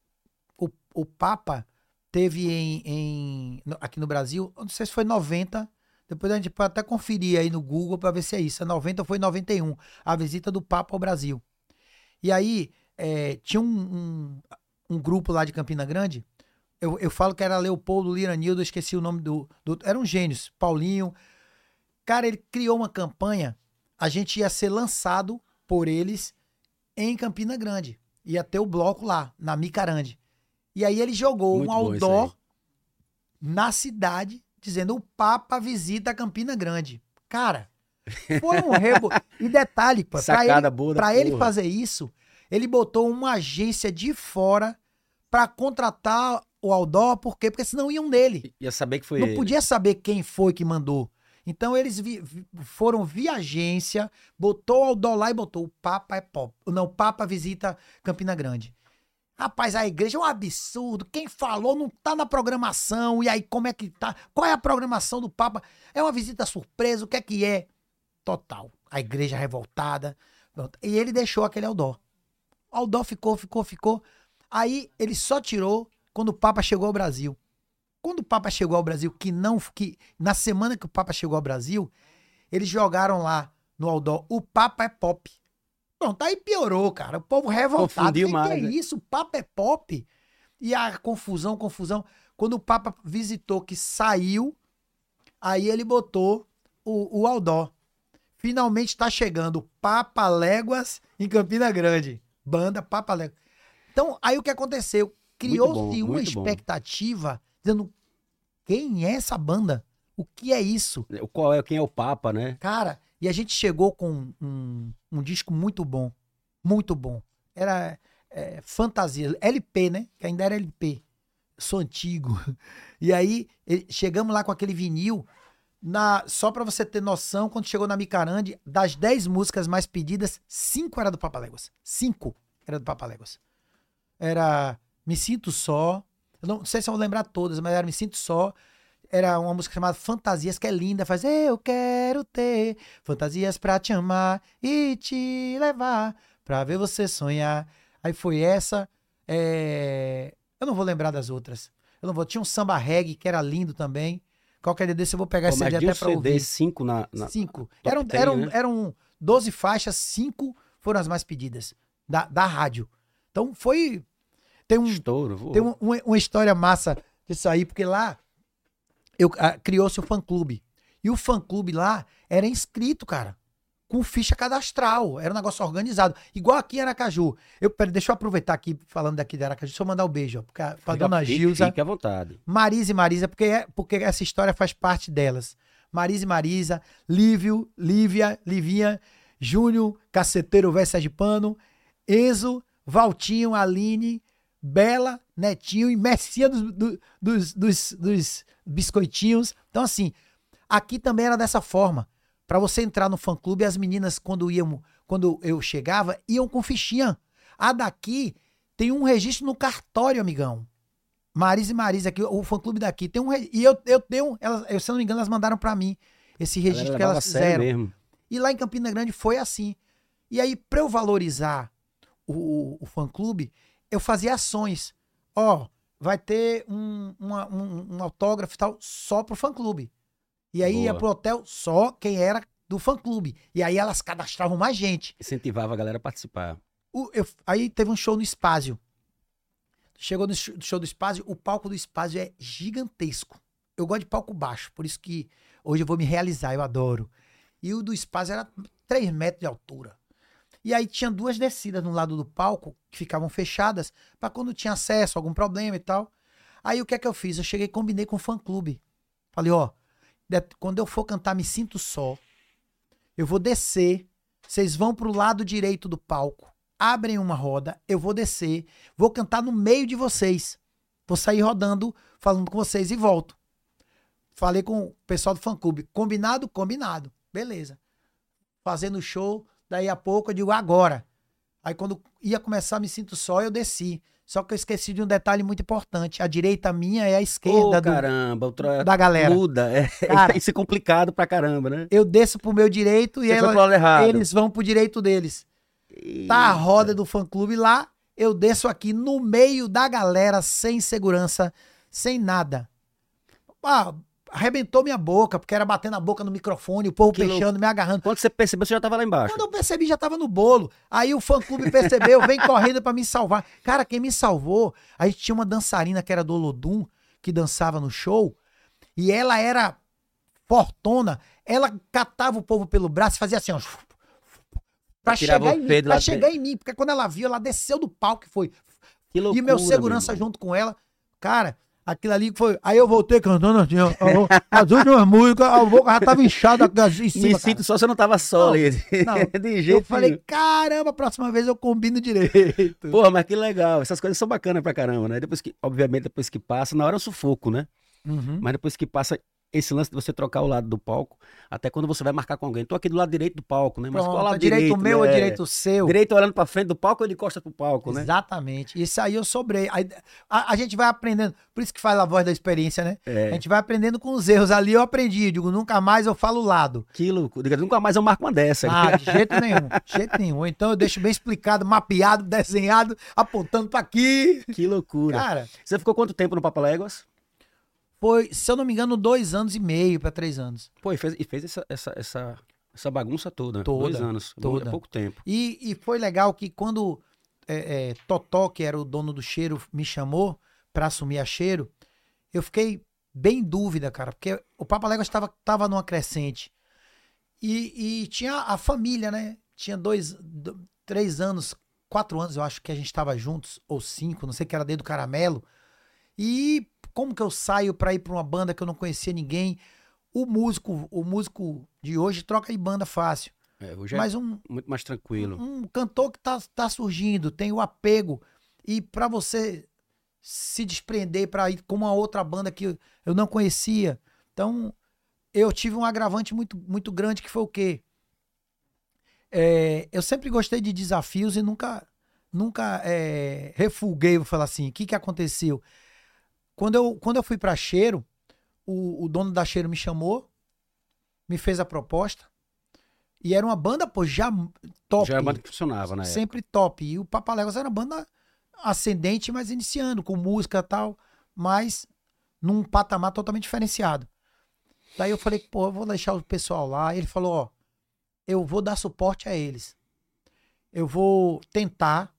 o, o Papa teve em, em- aqui no Brasil, não sei se foi 90, depois a gente pode até conferir aí no Google para ver se é isso. É 90 ou foi 91, a visita do Papa ao Brasil. E aí é, tinha um, um, um grupo lá de Campina Grande, eu, eu falo que era Leopoldo Liranildo, eu esqueci o nome do, do. Eram gênios, Paulinho. Cara, ele criou uma campanha, a gente ia ser lançado por eles em Campina Grande. Ia ter o bloco lá, na Micarande. E aí ele jogou Muito um outdoor na cidade, dizendo o Papa visita Campina Grande. Cara, foi um rebo. e detalhe, pô, pra ele, pra ele fazer isso, ele botou uma agência de fora pra contratar o outdoor, por quê? Porque senão iam nele. Ia saber que foi Não ele. podia saber quem foi que mandou. Então eles vi- vi- foram via agência, botou ao dó lá e botou o Papa é pop. Não, o Papa visita Campina Grande. Rapaz, a igreja é um absurdo. Quem falou não tá na programação. E aí, como é que tá? Qual é a programação do Papa? É uma visita surpresa? O que é que é? Total. A igreja revoltada. Pronto. E ele deixou aquele Aldó. O Aldó ficou, ficou, ficou. Aí ele só tirou quando o Papa chegou ao Brasil. Quando o Papa chegou ao Brasil, que não. que Na semana que o Papa chegou ao Brasil, eles jogaram lá no Aldó, o Papa é pop. Pronto, aí piorou, cara. O povo revoltado. Confundiu Que mais, Que é né? isso? O Papa é pop? E a confusão, confusão. Quando o Papa visitou, que saiu, aí ele botou o, o Aldó. Finalmente tá chegando Papa Léguas em Campina Grande. Banda Papa Léguas. Então, aí o que aconteceu? Criou-se uma muito bom. expectativa dizendo: quem é essa banda? O que é isso? Qual é, quem é o Papa, né? Cara, e a gente chegou com um, um disco muito bom. Muito bom. Era é, fantasia. LP, né? Que ainda era LP. Sou antigo. E aí, chegamos lá com aquele vinil. Na, só pra você ter noção, quando chegou na Micarande, das 10 músicas mais pedidas, 5 era do Papaléguas. 5 era do Papaléguas. Era Me Sinto Só. Eu não sei se eu vou lembrar todas, mas era Me Sinto Só. Era uma música chamada Fantasias, que é linda. Faz Eu quero ter fantasias pra te amar e te levar pra ver você sonhar. Aí foi essa. é, Eu não vou lembrar das outras. Eu não vou. Tinha um samba reggae que era lindo também. Qualquer dia desse eu vou pegar Pô, esse CD até pra CD ouvir. 5 na, na- Cinco. Eram, 10, eram, né? eram 12 faixas, cinco foram as mais pedidas da, da rádio. Então foi. Tem um, estouro. vou- tem um- uma, uma história massa disso aí, porque lá eu, ah, criou-se o fã-clube. E o fã-clube lá era inscrito, cara. Com ficha cadastral. Era um negócio organizado. Igual aqui em Aracaju. Eu, pera, deixa eu aproveitar aqui, falando daqui de Aracaju. Deixa eu mandar um beijo ó, pra, pra Fica- dona Gilza. Fique à vontade. Marisa e Marisa, porque, é, porque essa história faz parte delas. Marisa e Marisa, Lívio, Lívia, Livinha, Júnior, Caceteiro Velho Sergipano, Enzo, Valtinho, Aline, Bela, Netinho e Messia dos, do- dos, dos, dos biscoitinhos. Então, assim, aqui também era dessa forma. Pra você entrar no fã-clube, as meninas, quando iam, quando eu chegava, iam com fichinha. A daqui tem um registro no cartório, amigão. Marisa e Marisa aqui, o fã-clube daqui. Tem um, e eu, eu tenho, elas, eu, se eu não me engano, elas mandaram pra mim esse registro que elas fizeram. mesmo. E lá em Campina Grande foi assim. E aí, pra eu valorizar o, o, o fã-clube, eu fazia ações. Ó, vai ter um, uma- um, um autógrafo e tal só pro fã-clube. E aí ia Boa. pro hotel só quem era do fã-clube. E aí elas cadastravam mais gente. Incentivava a galera a participar. O- eu- aí teve um show no Espásio. Chegou no sh- show do Espásio, o palco do Espásio é gigantesco. Eu gosto de palco baixo, por isso que Hoje eu vou me realizar, eu adoro. E o do espaço era 3 metros de altura. E aí tinha duas descidas no lado do palco que ficavam fechadas para quando tinha acesso, algum problema e tal. Aí o que é que eu fiz? Eu cheguei e combinei com o fã clube. Falei, ó, quando eu for cantar Me Sinto Só, eu vou descer, vocês vão pro lado direito do palco, abrem uma roda, eu vou descer, vou cantar no meio de vocês. Vou sair rodando, falando com vocês e volto. Falei com o pessoal do fã clube. Combinado? Combinado. Beleza. Fazendo show, daí a pouco eu digo agora. Aí quando ia começar Me Sinto Só, eu desci. Só que eu esqueci de um detalhe muito importante. A direita minha é a esquerda do- caramba, o tro... da galera. muda. É, Cara. isso é complicado pra caramba, né? Eu desço pro meu direito e ela- eles vão pro direito deles. Tá a roda do fã clube lá, eu desço aqui no meio da galera, sem segurança, sem nada. Ah, arrebentou minha boca, porque era batendo a boca no microfone, o povo Que fechando, me agarrando. Quando você percebeu, você já tava lá embaixo. Quando eu percebi, já tava no bolo. Aí o fã clube percebeu, vem correndo pra me salvar. Cara, quem me salvou, a gente tinha uma dançarina que era do Olodum, que dançava no show, e ela era fortona, ela catava o povo pelo braço e fazia assim, ó. Pra chegar, em mim, pra chegar em mim, porque quando ela viu, ela desceu do palco e foi. Loucura, e meu segurança irmão. junto com ela. Cara, aquilo ali foi. Aí eu voltei cantando assim, ó, ó, as últimas músicas, a boca já tava inchada em cima. Me sinto só se eu não tava só ali. De jeito Eu falei, nenhum. caramba, a próxima vez eu combino direito. Porra, mas que legal. Essas coisas são bacanas pra caramba, né? Depois que, obviamente, depois que passa, na hora é um sufoco, né? Uhum. Mas depois que passa esse lance de você trocar o lado do palco, até quando você vai marcar com alguém. Tô aqui do lado direito do palco, né? Mas qual Pronto, lado é direito meu ou né? direito seu? Direito olhando pra frente do palco ou ele encosta pro palco, né? Exatamente. Isso aí eu sobrei. Aí, a, a gente vai aprendendo. Por isso que faz a voz da experiência, né? É. A gente vai aprendendo com os erros. Ali eu aprendi. Eu digo, nunca mais eu falo lado. Que loucura. Nunca mais eu marco uma dessa. Ah, de jeito nenhum. De jeito nenhum. Então eu deixo bem explicado, mapeado, desenhado, apontando pra aqui. que loucura. Cara, Você ficou quanto tempo no Papa Léguas? Foi, se eu não me engano, dois anos e meio pra três anos. Pô, e fez, e fez essa, essa, essa, essa bagunça toda. Toda, Dois anos. toda. É pouco tempo. E, e foi legal que quando é, é, Totó, que era o dono do cheiro, me chamou pra assumir a cheiro, eu fiquei bem em dúvida, cara, porque o Papa Léguas estava tava numa crescente. E, e tinha a família, né? Tinha dois, do- três anos, quatro anos, eu acho que a gente estava juntos, ou cinco, não sei que era desde o Caramelo. E como que eu saio pra ir pra uma banda que eu não conhecia ninguém? O músico, o músico de hoje troca de banda fácil. É, hoje é Mas um, muito mais tranquilo. um cantor que tá, tá surgindo, tem o apego. E pra você se desprender pra ir com uma outra banda que eu não conhecia. Então, eu tive um agravante muito, muito grande que foi o quê? É, eu sempre gostei de desafios e nunca, nunca é, refulguei, vou falar assim. O que, que aconteceu? Quando eu, quando eu fui pra Cheiro, o, o dono da Cheiro me chamou, me fez a proposta. E era uma banda, pô, já top. Já era a banda que funcionava na época. Sempre top. E o Papaléguas era uma banda ascendente, mas iniciando, com música e tal, mas num patamar totalmente diferenciado. Daí eu falei, pô, eu vou deixar o pessoal lá. Ele falou, ó, eu vou dar suporte a eles. Eu vou tentar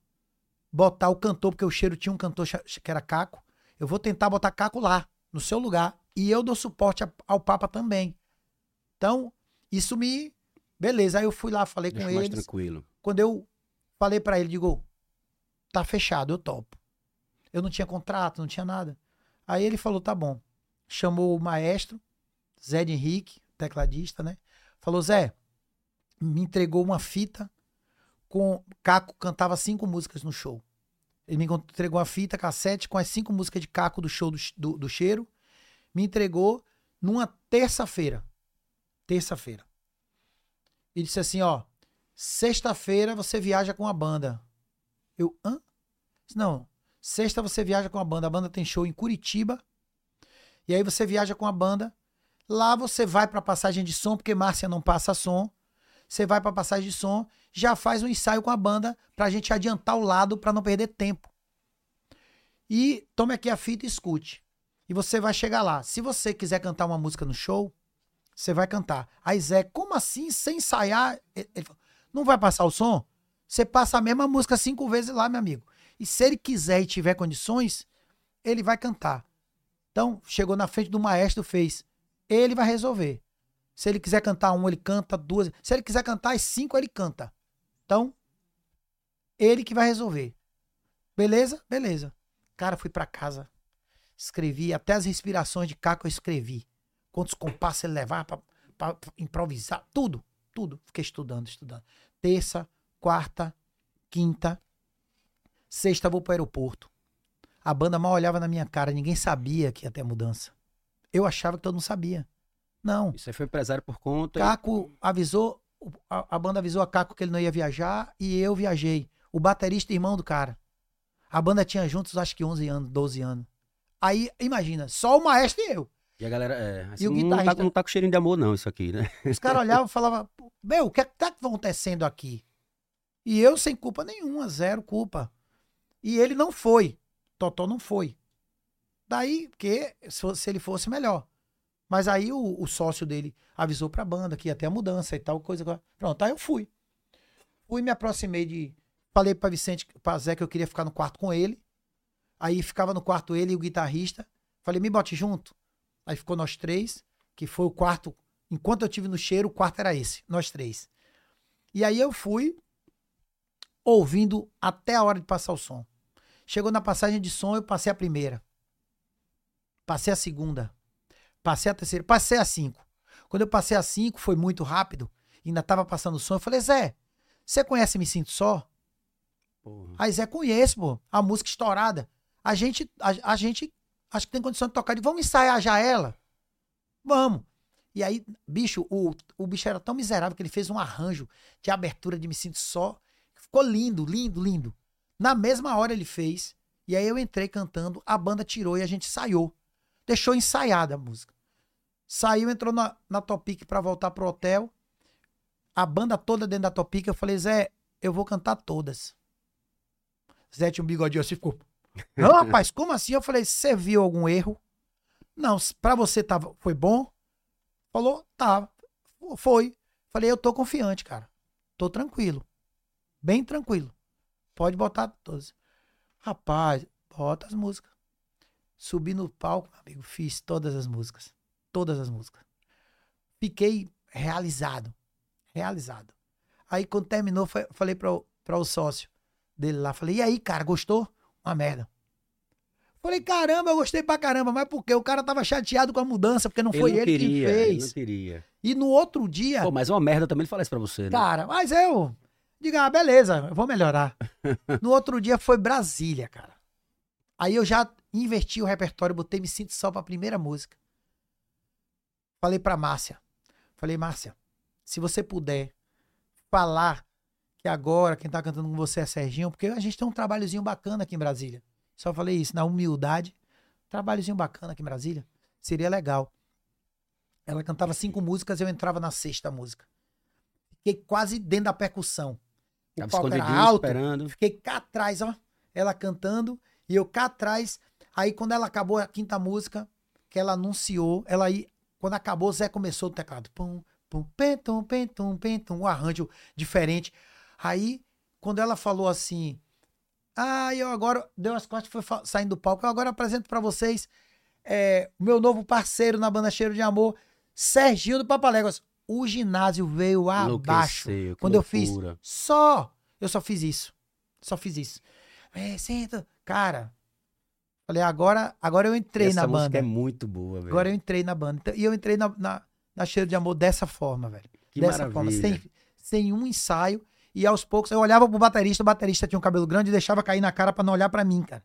botar o cantor, porque o cheiro tinha um cantor que era Caco. Eu vou tentar botar Caco lá, no seu lugar. E eu dou suporte ao Papa também. Então, isso me. Beleza. Aí eu fui lá, falei Deixa com mais eles tranquilo. quando eu falei pra ele, digo, tá fechado, eu topo. Eu não tinha contrato, não tinha nada. Aí ele falou, tá bom. Chamou o maestro, Zé de Henrique, tecladista, né? Falou, Zé, me entregou uma fita com. Caco cantava cinco músicas no show. Ele me entregou uma fita, cassete, com as cinco músicas de Caco do show do, do, do cheiro. Me entregou numa terça-feira. Terça-feira. E disse assim, ó. Sexta-feira você viaja com a banda. Eu, hã? Não. Sexta você viaja com a banda. A banda tem show em Curitiba. E aí você viaja com a banda. Lá você vai pra passagem de som, porque Márcia não passa som. Você vai pra passagem de som, já faz um ensaio com a banda pra gente adiantar o lado pra não perder tempo. E tome aqui a fita e escute. E você vai chegar lá. Se você quiser cantar uma música no show, você vai cantar. Aí Zé, como assim, sem ensaiar? Ele falou, não vai passar o som? Você passa a mesma música cinco vezes lá, meu amigo. E se ele quiser e tiver condições, ele vai cantar. Então, chegou na frente do maestro, fez. Ele vai resolver. Se ele quiser cantar um, ele canta duas. Se ele quiser cantar as cinco, ele canta. Então, ele que vai resolver. Beleza? Beleza. Cara, fui pra casa. Escrevi, até as respirações de caco eu escrevi. Quantos compassos ele levar pra improvisar. Tudo, tudo. Fiquei estudando, estudando. Terça, quarta, quinta. Sexta, vou pro aeroporto. A banda mal olhava na minha cara, ninguém sabia que ia ter mudança. Eu achava que todo mundo sabia. Não. Isso aí foi empresário por conta. Caco avisou, a, a banda avisou a Caco que ele não ia viajar e eu viajei. O baterista irmão do cara. A banda tinha juntos acho que 11 anos, 12 anos. Aí, imagina, só o maestro e eu. E a galera, é, assim, E o não, tá, guitarrista- não tá com cheirinho de amor não, isso aqui, né? Os caras olhavam e falavam, meu, o que é que tá acontecendo aqui? E eu sem culpa nenhuma, zero culpa. E ele não foi. Totó não foi. Daí, porque se ele fosse, melhor. Mas aí o, o sócio dele avisou pra banda que ia ter a mudança e tal, coisa. Pronto, aí eu fui. Fui, me aproximei de. Falei pra Vicente, pra Zé que eu queria ficar no quarto com ele. Aí ficava no quarto ele e o guitarrista. Falei, me bote junto. Aí ficou nós três, que foi o quarto. Enquanto eu tive no cheiro, o quarto era esse, nós três. E aí eu fui ouvindo até a hora de passar o som. Chegou na passagem de som, eu passei a primeira. Passei a segunda. Passei a terceira. Passei a cinco. Quando eu passei a cinco, foi muito rápido. Ainda tava passando o som. Eu falei, Zé, você conhece Me Sinto Só? Porra. Aí Zé, conheço, pô. A música estourada. A gente, a, a gente acho que tem condição de tocar. de Vamos ensaiar já ela? Vamos. E aí, bicho, o, o bicho era tão miserável que ele fez um arranjo de abertura de Me Sinto Só. Ficou lindo, lindo, lindo. Na mesma hora ele fez. E aí eu entrei cantando, a banda tirou e a gente ensaiou. Deixou ensaiada a música. Saiu, entrou na, na Topic pra voltar pro hotel. A banda toda dentro da Topic. Eu falei, Zé, eu vou cantar todas. Zé tinha um bigodinho assim, ficou. Não, rapaz, como assim? Eu falei, você viu algum erro? Não, pra você tava, foi bom? Falou, tá. Foi. Falei, eu tô confiante, cara. Tô tranquilo. Bem tranquilo. Pode botar todas. Rapaz, bota as músicas. Subi no palco, meu amigo, fiz todas as músicas. Todas as músicas. Fiquei realizado. Realizado. Aí quando terminou, fa- falei para o sócio dele lá, falei, e aí, cara, gostou? Uma merda. Falei, caramba, eu gostei pra caramba, mas por quê? O cara tava chateado com a mudança, porque não foi não ele queria, ele fez. não queria. E no outro dia, Pô, mas uma merda também ele fala isso pra você, né? cara, mas eu diga, ah, beleza, eu vou melhorar. no outro dia foi Brasília, cara. Aí eu já inverti o repertório, botei Me Sinto Só pra primeira música. Falei pra Márcia. Falei, Márcia, se você puder falar que agora quem tá cantando com você é Serginho, porque a gente tem um trabalhozinho bacana aqui em Brasília. Só falei isso, na humildade. Trabalhozinho bacana aqui em Brasília. Seria legal. Ela cantava cinco músicas, eu entrava na sexta música. Fiquei quase dentro da percussão. O Tava palco era alto. esperando. Fiquei cá atrás, ó. Ela cantando e eu cá atrás. Aí quando ela acabou a quinta música, que ela anunciou, ela aí, quando acabou, Zé começou o teclado. Pum, pum, pentum, pentum, pentum, um arranjo diferente. Aí, quando ela falou assim, ah, eu agora, deu as costas, foi saindo do palco, eu agora apresento pra vocês é, o meu novo parceiro na banda Cheiro de Amor, Serginho do Papaléguas. O ginásio veio abaixo. Enlouqueceu, Quando eu fiz, loucura. só, eu só fiz isso. Só fiz isso. É, senta. Cara, falei, agora, agora eu entrei Essa na música banda. é muito boa, velho. Agora eu entrei na banda. Então, E eu entrei na, na, na Cheiro de Amor dessa forma, velho. Que dessa forma, maravilha. sem, sem um ensaio. E aos poucos, eu olhava pro baterista, o baterista tinha um cabelo grande e deixava cair na cara pra não olhar pra mim, cara.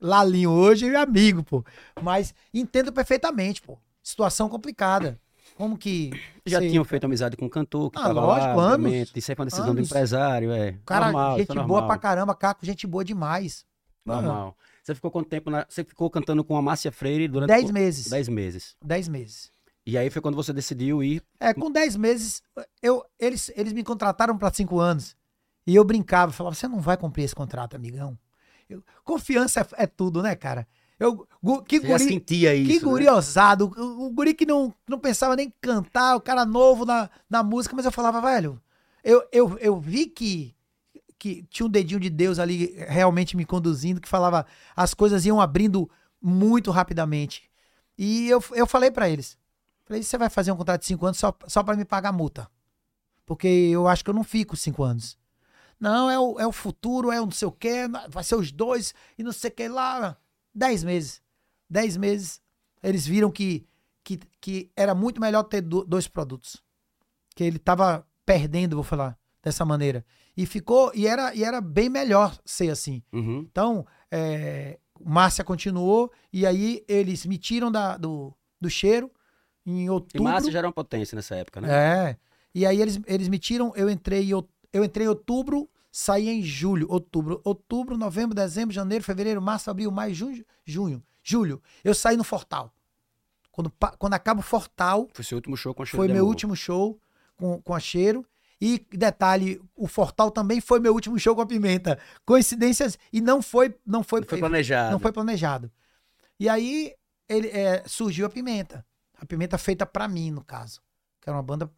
Lalinho hoje é amigo, pô. Mas entendo perfeitamente, pô. Situação complicada. Como que. Já você- tinham feito amizade com o cantor, que Ah, tava lógico, lá, anos. Isso aí foi uma decisão do Anos. empresário, é. Cara, normal, isso gente é boa normal, pra caramba, Caco, gente boa demais. Mano, Normal. Você ficou quanto tempo na... Você ficou cantando com a Márcia Freire durante... Dez qu- meses. Dez meses. Dez meses. E aí foi quando você decidiu ir... É, com 10 meses, eu, eles, eles me contrataram para 5 anos. E eu brincava, falava, você não vai cumprir esse contrato, amigão. Eu- confiança é, é tudo, né, cara? Eu, que Você guri, sentia isso, que né? guri ousado. O, o guri que não, não pensava nem cantar, o cara novo na, na música, mas eu falava, velho, eu, eu, eu vi que, que tinha um dedinho de Deus ali realmente me conduzindo, que falava, as coisas iam abrindo muito rapidamente. E eu, eu falei para eles, Falei, você vai fazer um contrato de cinco anos só, só para me pagar a multa? Porque eu acho que eu não fico cinco anos. Não, é o, é o futuro, é o não sei o quê, vai ser os dois e não sei o que lá. Dez meses. Dez meses. Eles viram que, que, que era muito melhor ter do- dois produtos. Que ele tava perdendo, vou falar, dessa maneira. E ficou, e era, e era bem melhor ser assim. Uhum. Então, é, Márcia continuou, e aí eles me tiram da, do, do cheiro em E outubro. Márcia já era uma potência nessa época, né? É. E aí eles, eles me tiram, eu entrei, em out- eu entrei em outubro, saí em julho, outubro, outubro, novembro, dezembro, janeiro, fevereiro, março, abril, maio, junho, junho, julho. Eu saí no Fortal. Quando, quando acaba o Fortal, Foi seu último show com a Cheiro foi meu Amor. último show com, com a Cheiro. E detalhe, o Fortal também foi meu último show com a Pimenta. Coincidências e não foi não foi Não foi planejado. não foi planejado. E aí ele é, surgiu a Pimenta. A Pimenta feita pra mim, no caso. Que era uma banda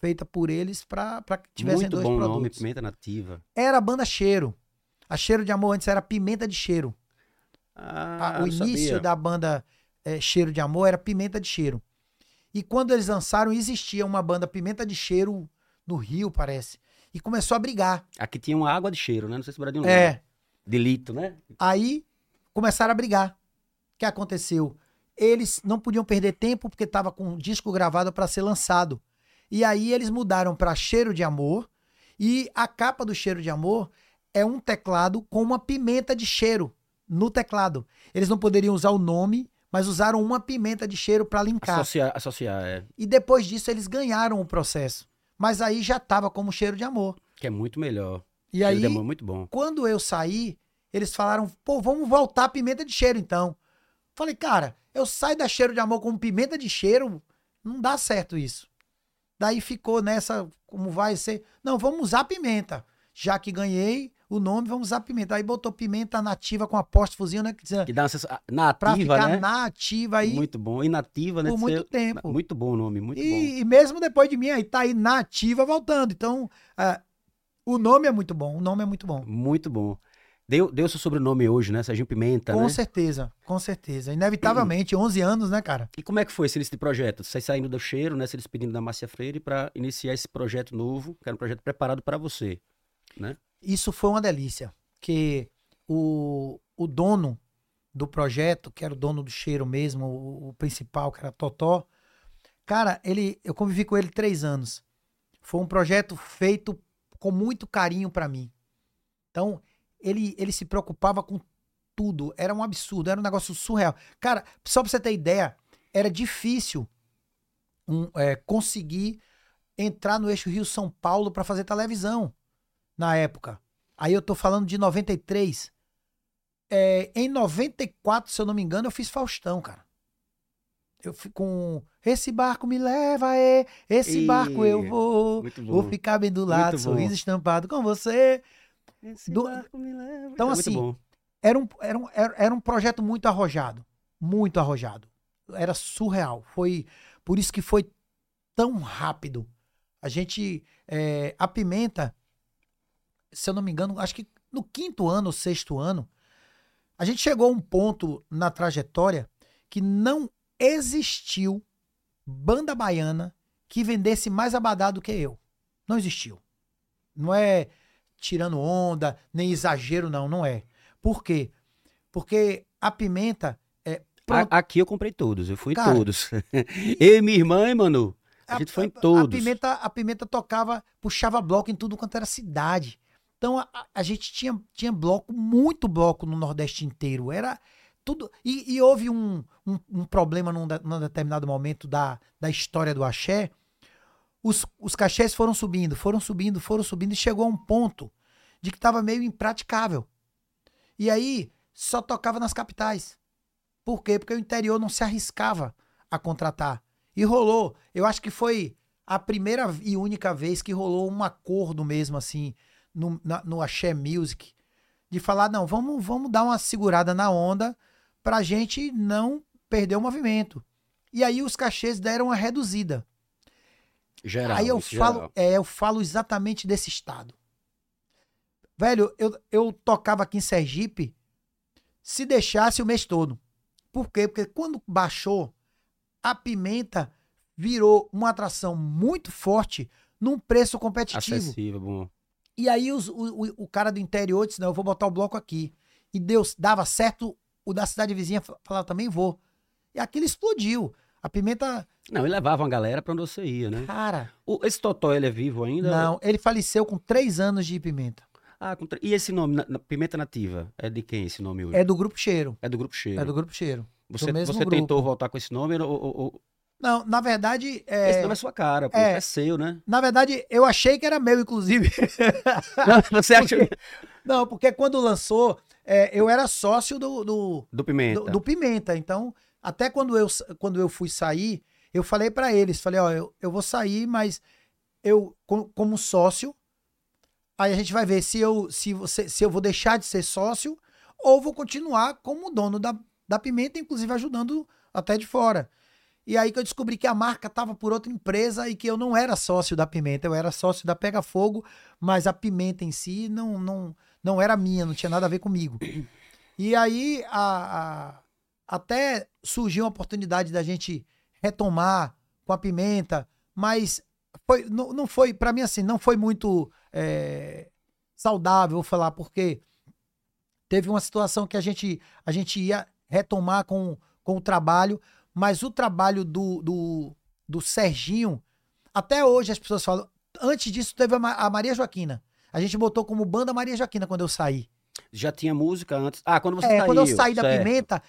feita por eles pra que tivessem Muito dois bom produtos. nome, Pimenta Nativa. Era a banda Cheiro. A Cheiro de Amor antes era Pimenta de Cheiro. Ah, A- o início sabia. da banda é, Cheiro de Amor era Pimenta de Cheiro. E quando eles lançaram, existia uma banda Pimenta de Cheiro no Rio, parece. E começou a brigar. Aqui tinha uma água de cheiro, né? Não sei se o Bradinho lembra. É. De litro, né? Aí começaram a brigar. O que aconteceu? Eles não podiam perder tempo porque estava com um disco gravado para ser lançado. E aí eles mudaram para Cheiro de Amor. E a capa do Cheiro de Amor é um teclado com uma pimenta de cheiro no teclado. Eles não poderiam usar o nome, mas usaram uma pimenta de cheiro para linkar. Associar, associar, é. E depois disso eles ganharam o processo. Mas aí já tava como Cheiro de Amor. Que é muito melhor. E Cheiro aí de Amor é muito bom. quando eu saí, eles falaram, pô, vamos voltar a pimenta de cheiro então. Falei, cara, eu saio da cheiro de amor com pimenta de cheiro, não dá certo isso. Daí ficou nessa, como vai ser? Não, vamos usar pimenta. Já que ganhei o nome, vamos usar pimenta. Aí botou pimenta nativa com apóstrofozinho, né? que dá uma. Pra Nativa, ficar né? nativa aí Muito bom. E nativa, né? por muito ser- tempo. Muito bom o nome, muito bom. E, e mesmo depois de mim, aí tá aí nativa voltando. Então, ah, o nome é muito bom. O nome é muito bom. Muito bom. Deu, deu seu sobrenome hoje, né? Serginho Pimenta, com né? certeza, com certeza. Inevitavelmente, 11 anos, né, cara? E como é que foi esse início de projeto? Vocês saindo do cheiro, né? Se despedindo da Márcia Freire para iniciar esse projeto novo, que era um projeto preparado para você, né? Isso foi uma delícia. Que o, o dono do projeto, que era o dono do cheiro mesmo, o, o principal, que era Totó, cara, ele, eu convivi com ele três anos. Foi um projeto feito com muito carinho pra mim. Então, ele, ele se preocupava com tudo. Era um absurdo, era um negócio surreal. Cara, só pra você ter ideia, era difícil um, é, conseguir entrar no eixo Rio-São Paulo pra fazer televisão na época. Aí eu tô falando de 93. É, em 94, se eu não me engano, eu fiz Faustão, cara. Eu fui com. Esse barco me leva, é. Esse Ih, barco eu vou. Bom. Vou ficar bem do lado, Muito bom. sorriso estampado com você. Esse do- barco me leva. Então, É assim, bom. Era um, era, um, era, era um projeto muito arrojado. Muito arrojado. Era surreal. Foi por isso que foi tão rápido. A gente. é, a Pimenta, se eu não me engano, acho que no quinto ano ou sexto ano, a gente chegou a um ponto na trajetória que não existiu banda baiana que vendesse mais abadá do que eu. Não existiu. Não é tirando onda, nem exagero, não, não é. Por quê? Porque a pimenta é. pronto, A- aqui eu comprei todos, eu fui Cara, todos. eu e minha irmã, hein, mano? A gente foi em todos. A pimenta, a pimenta tocava, puxava bloco em tudo quanto era cidade. Então a, a- gente tinha, tinha bloco, muito bloco no Nordeste inteiro. Era tudo. E, e houve um, um, um problema num, num determinado momento da, da história do axé. Os, os cachês foram subindo, foram subindo, foram subindo, e chegou a um ponto de que estava meio impraticável. E aí só tocava nas capitais. Por quê? Porque o interior não se arriscava a contratar. E rolou. Eu acho que foi a primeira e única vez que rolou um acordo mesmo, assim, no, na- no Axé Music, de falar, não, vamos, vamos dar uma segurada na onda pra gente não perder o movimento. E aí os cachês deram uma reduzida. Geral. aí eu falo, geral. é, eu falo exatamente desse estado. Velho, eu, eu tocava aqui em Sergipe se deixasse o mês todo. Por quê? Porque quando baixou, a pimenta virou uma atração muito forte num preço competitivo. Acessível, bom. E aí os- o, o, cara do interior disse, não, eu vou botar o bloco aqui. E Deus dava certo, o da cidade vizinha fa- falava, também vou. E aquilo explodiu. A Pimenta, Não, e levava uma galera pra onde você ia, né? cara, O- esse Totó, ele é vivo ainda? não, ele faleceu com três anos de Pimenta. Ah, com tre- E esse nome, na- na- Pimenta Nativa, é de quem esse nome hoje? É do Grupo Cheiro. É do Grupo Cheiro. É do Grupo Cheiro. Você, você tentou voltar com esse nome ou, ou- ou- Não, na verdade, é, esse nome é sua cara, pô, é. é seu, né? na verdade, eu achei que era meu, inclusive. você acha Não, porque quando lançou, é, eu era sócio do, do, do Pimenta? do, do Pimenta. Então, até quando eu, quando eu fui sair, eu falei pra eles, falei, ó, eu, eu vou sair, mas eu, co- como sócio, aí a gente vai ver se eu, se, você, se eu vou deixar de ser sócio ou vou continuar como dono da, da Pimenta, inclusive ajudando até de fora. E aí que eu descobri que a marca estava por outra empresa e que eu não era sócio da Pimenta, eu era sócio da Pega Fogo, mas a Pimenta em si não, não, não era minha, não tinha nada a ver comigo. E aí a, a- até surgiu a oportunidade da gente retomar com a Pimenta, mas foi, não, não foi, para mim assim, não foi muito é, saudável, falar, porque teve uma situação que a gente, a gente ia retomar com, com o trabalho, mas o trabalho do, do, do Serginho, até hoje as pessoas falam. Antes disso, teve a, Ma- a Maria Joaquina. A gente botou como banda Maria Joaquina quando eu saí. Já tinha música antes? Ah, quando você é, saiu. quando eu saí da certo. Pimenta,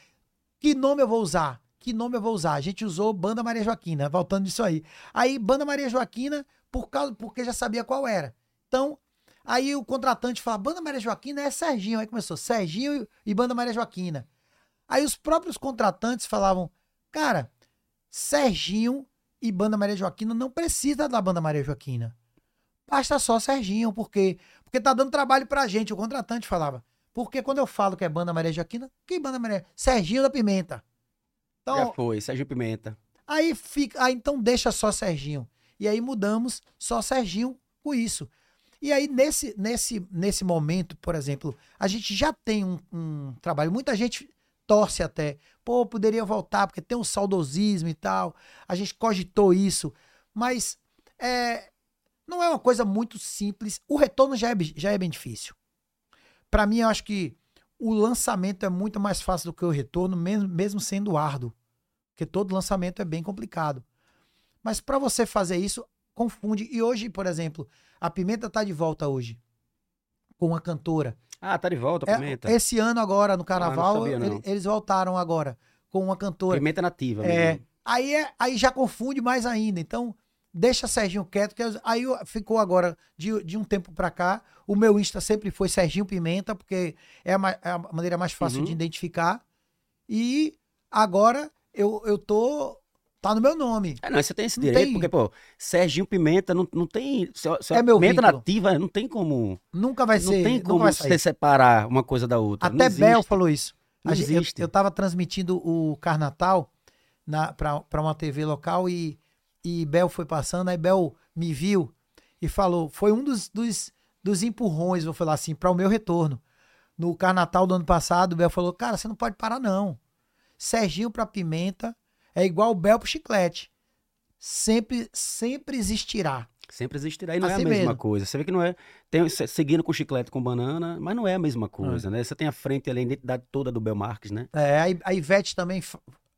que nome eu vou usar? Que nome eu vou usar? A gente usou Banda Maria Joaquina, voltando disso aí. Aí, Banda Maria Joaquina, por causa, porque já sabia qual era. Então, aí o contratante fala: Banda Maria Joaquina é Serginho. Aí começou Serginho e Banda Maria Joaquina. Aí os próprios contratantes falavam: Cara, Serginho e Banda Maria Joaquina não precisa da Banda Maria Joaquina. Basta só Serginho, porque porque tá dando trabalho pra gente. O contratante falava. Porque quando eu falo que é Banda Maria Joaquina, que Banda Maria? Serginho da Pimenta. Então, Já foi, Sérgio Pimenta. Aí fica, ah, então deixa só Serginho. E aí mudamos só Serginho com isso. E aí nesse nesse nesse momento, por exemplo, a gente já tem um, um trabalho. Muita gente torce até, pô, poderia voltar porque tem um saudosismo e tal. A gente cogitou isso, mas é, não é uma coisa muito simples. O retorno já é, já é bem difícil. Para mim, eu acho que o lançamento é muito mais fácil do que o retorno, mesmo, mesmo sendo árduo. Porque todo lançamento é bem complicado. Mas para você fazer isso, confunde. E hoje, por exemplo, a Pimenta tá de volta hoje com uma cantora. Ah, tá de volta, É, Pimenta. esse ano agora, no carnaval, sabia, não. ele- eles voltaram agora com uma cantora. Pimenta nativa. É, mesmo. aí, é, aí já confunde mais ainda. Então, deixa Serginho quieto, que aí ficou agora, de, de um tempo pra cá, o meu Insta sempre foi Serginho Pimenta, porque é a, é a maneira mais fácil Uhum. de identificar. E agora eu, eu tô. Tá no meu nome. É, não, você tem esse Não direito, tem- porque, pô, Serginho Pimenta não, não tem. Se, se É meu Pimenta vínculo. nativa, não tem como. Nunca vai não ser. tem nunca como você separar uma coisa da outra. Até não Bel falou isso. Não A gente- eu, existe. eu tava transmitindo o Carnatal na, pra, pra uma TV local e, e Bel foi passando, aí Bel me viu e falou, foi um dos, dos, dos empurrões, vou falar assim, para o meu retorno. No Carnatal do ano passado, Bel falou, cara, você não pode parar não. Serginho pra Pimenta é igual Bel pro Chiclete. Sempre, sempre existirá. Sempre existirá e não é Assim a mesma mesmo. coisa. Você vê que não é. Tem, se- seguindo com chiclete com banana, mas não é a mesma coisa, né? Você tem a frente ali, a identidade toda do Belmarques, né? É, a a Ivete também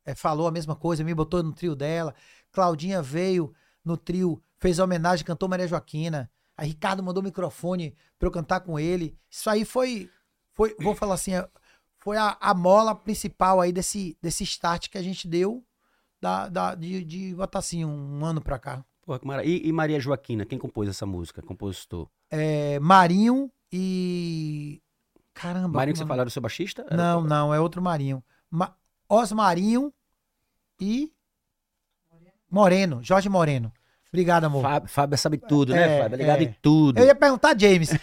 é, falou a mesma coisa, me botou no trio dela. Claudinha veio no trio, fez homenagem, cantou Maria Joaquina. Aí Ricardo mandou o microfone pra eu cantar com ele. Isso aí foi, foi vou falar assim, é, foi a, a mola principal aí desse, desse start que a gente deu da, da, de, de botar assim, um ano pra cá. Porra, mara... e, e Maria Joaquina, quem compôs essa música? Compositor. É, Marinho e. Caramba. Marinho que você é o seu baixista? Era- Não, não, é outro Marinho. Ma Osmarinho e Moreno, Jorge Moreno. Obrigado, amor. Fábio, Fábio sabe tudo, É, né, Fábio? É ligado é. em tudo. Eu ia perguntar James.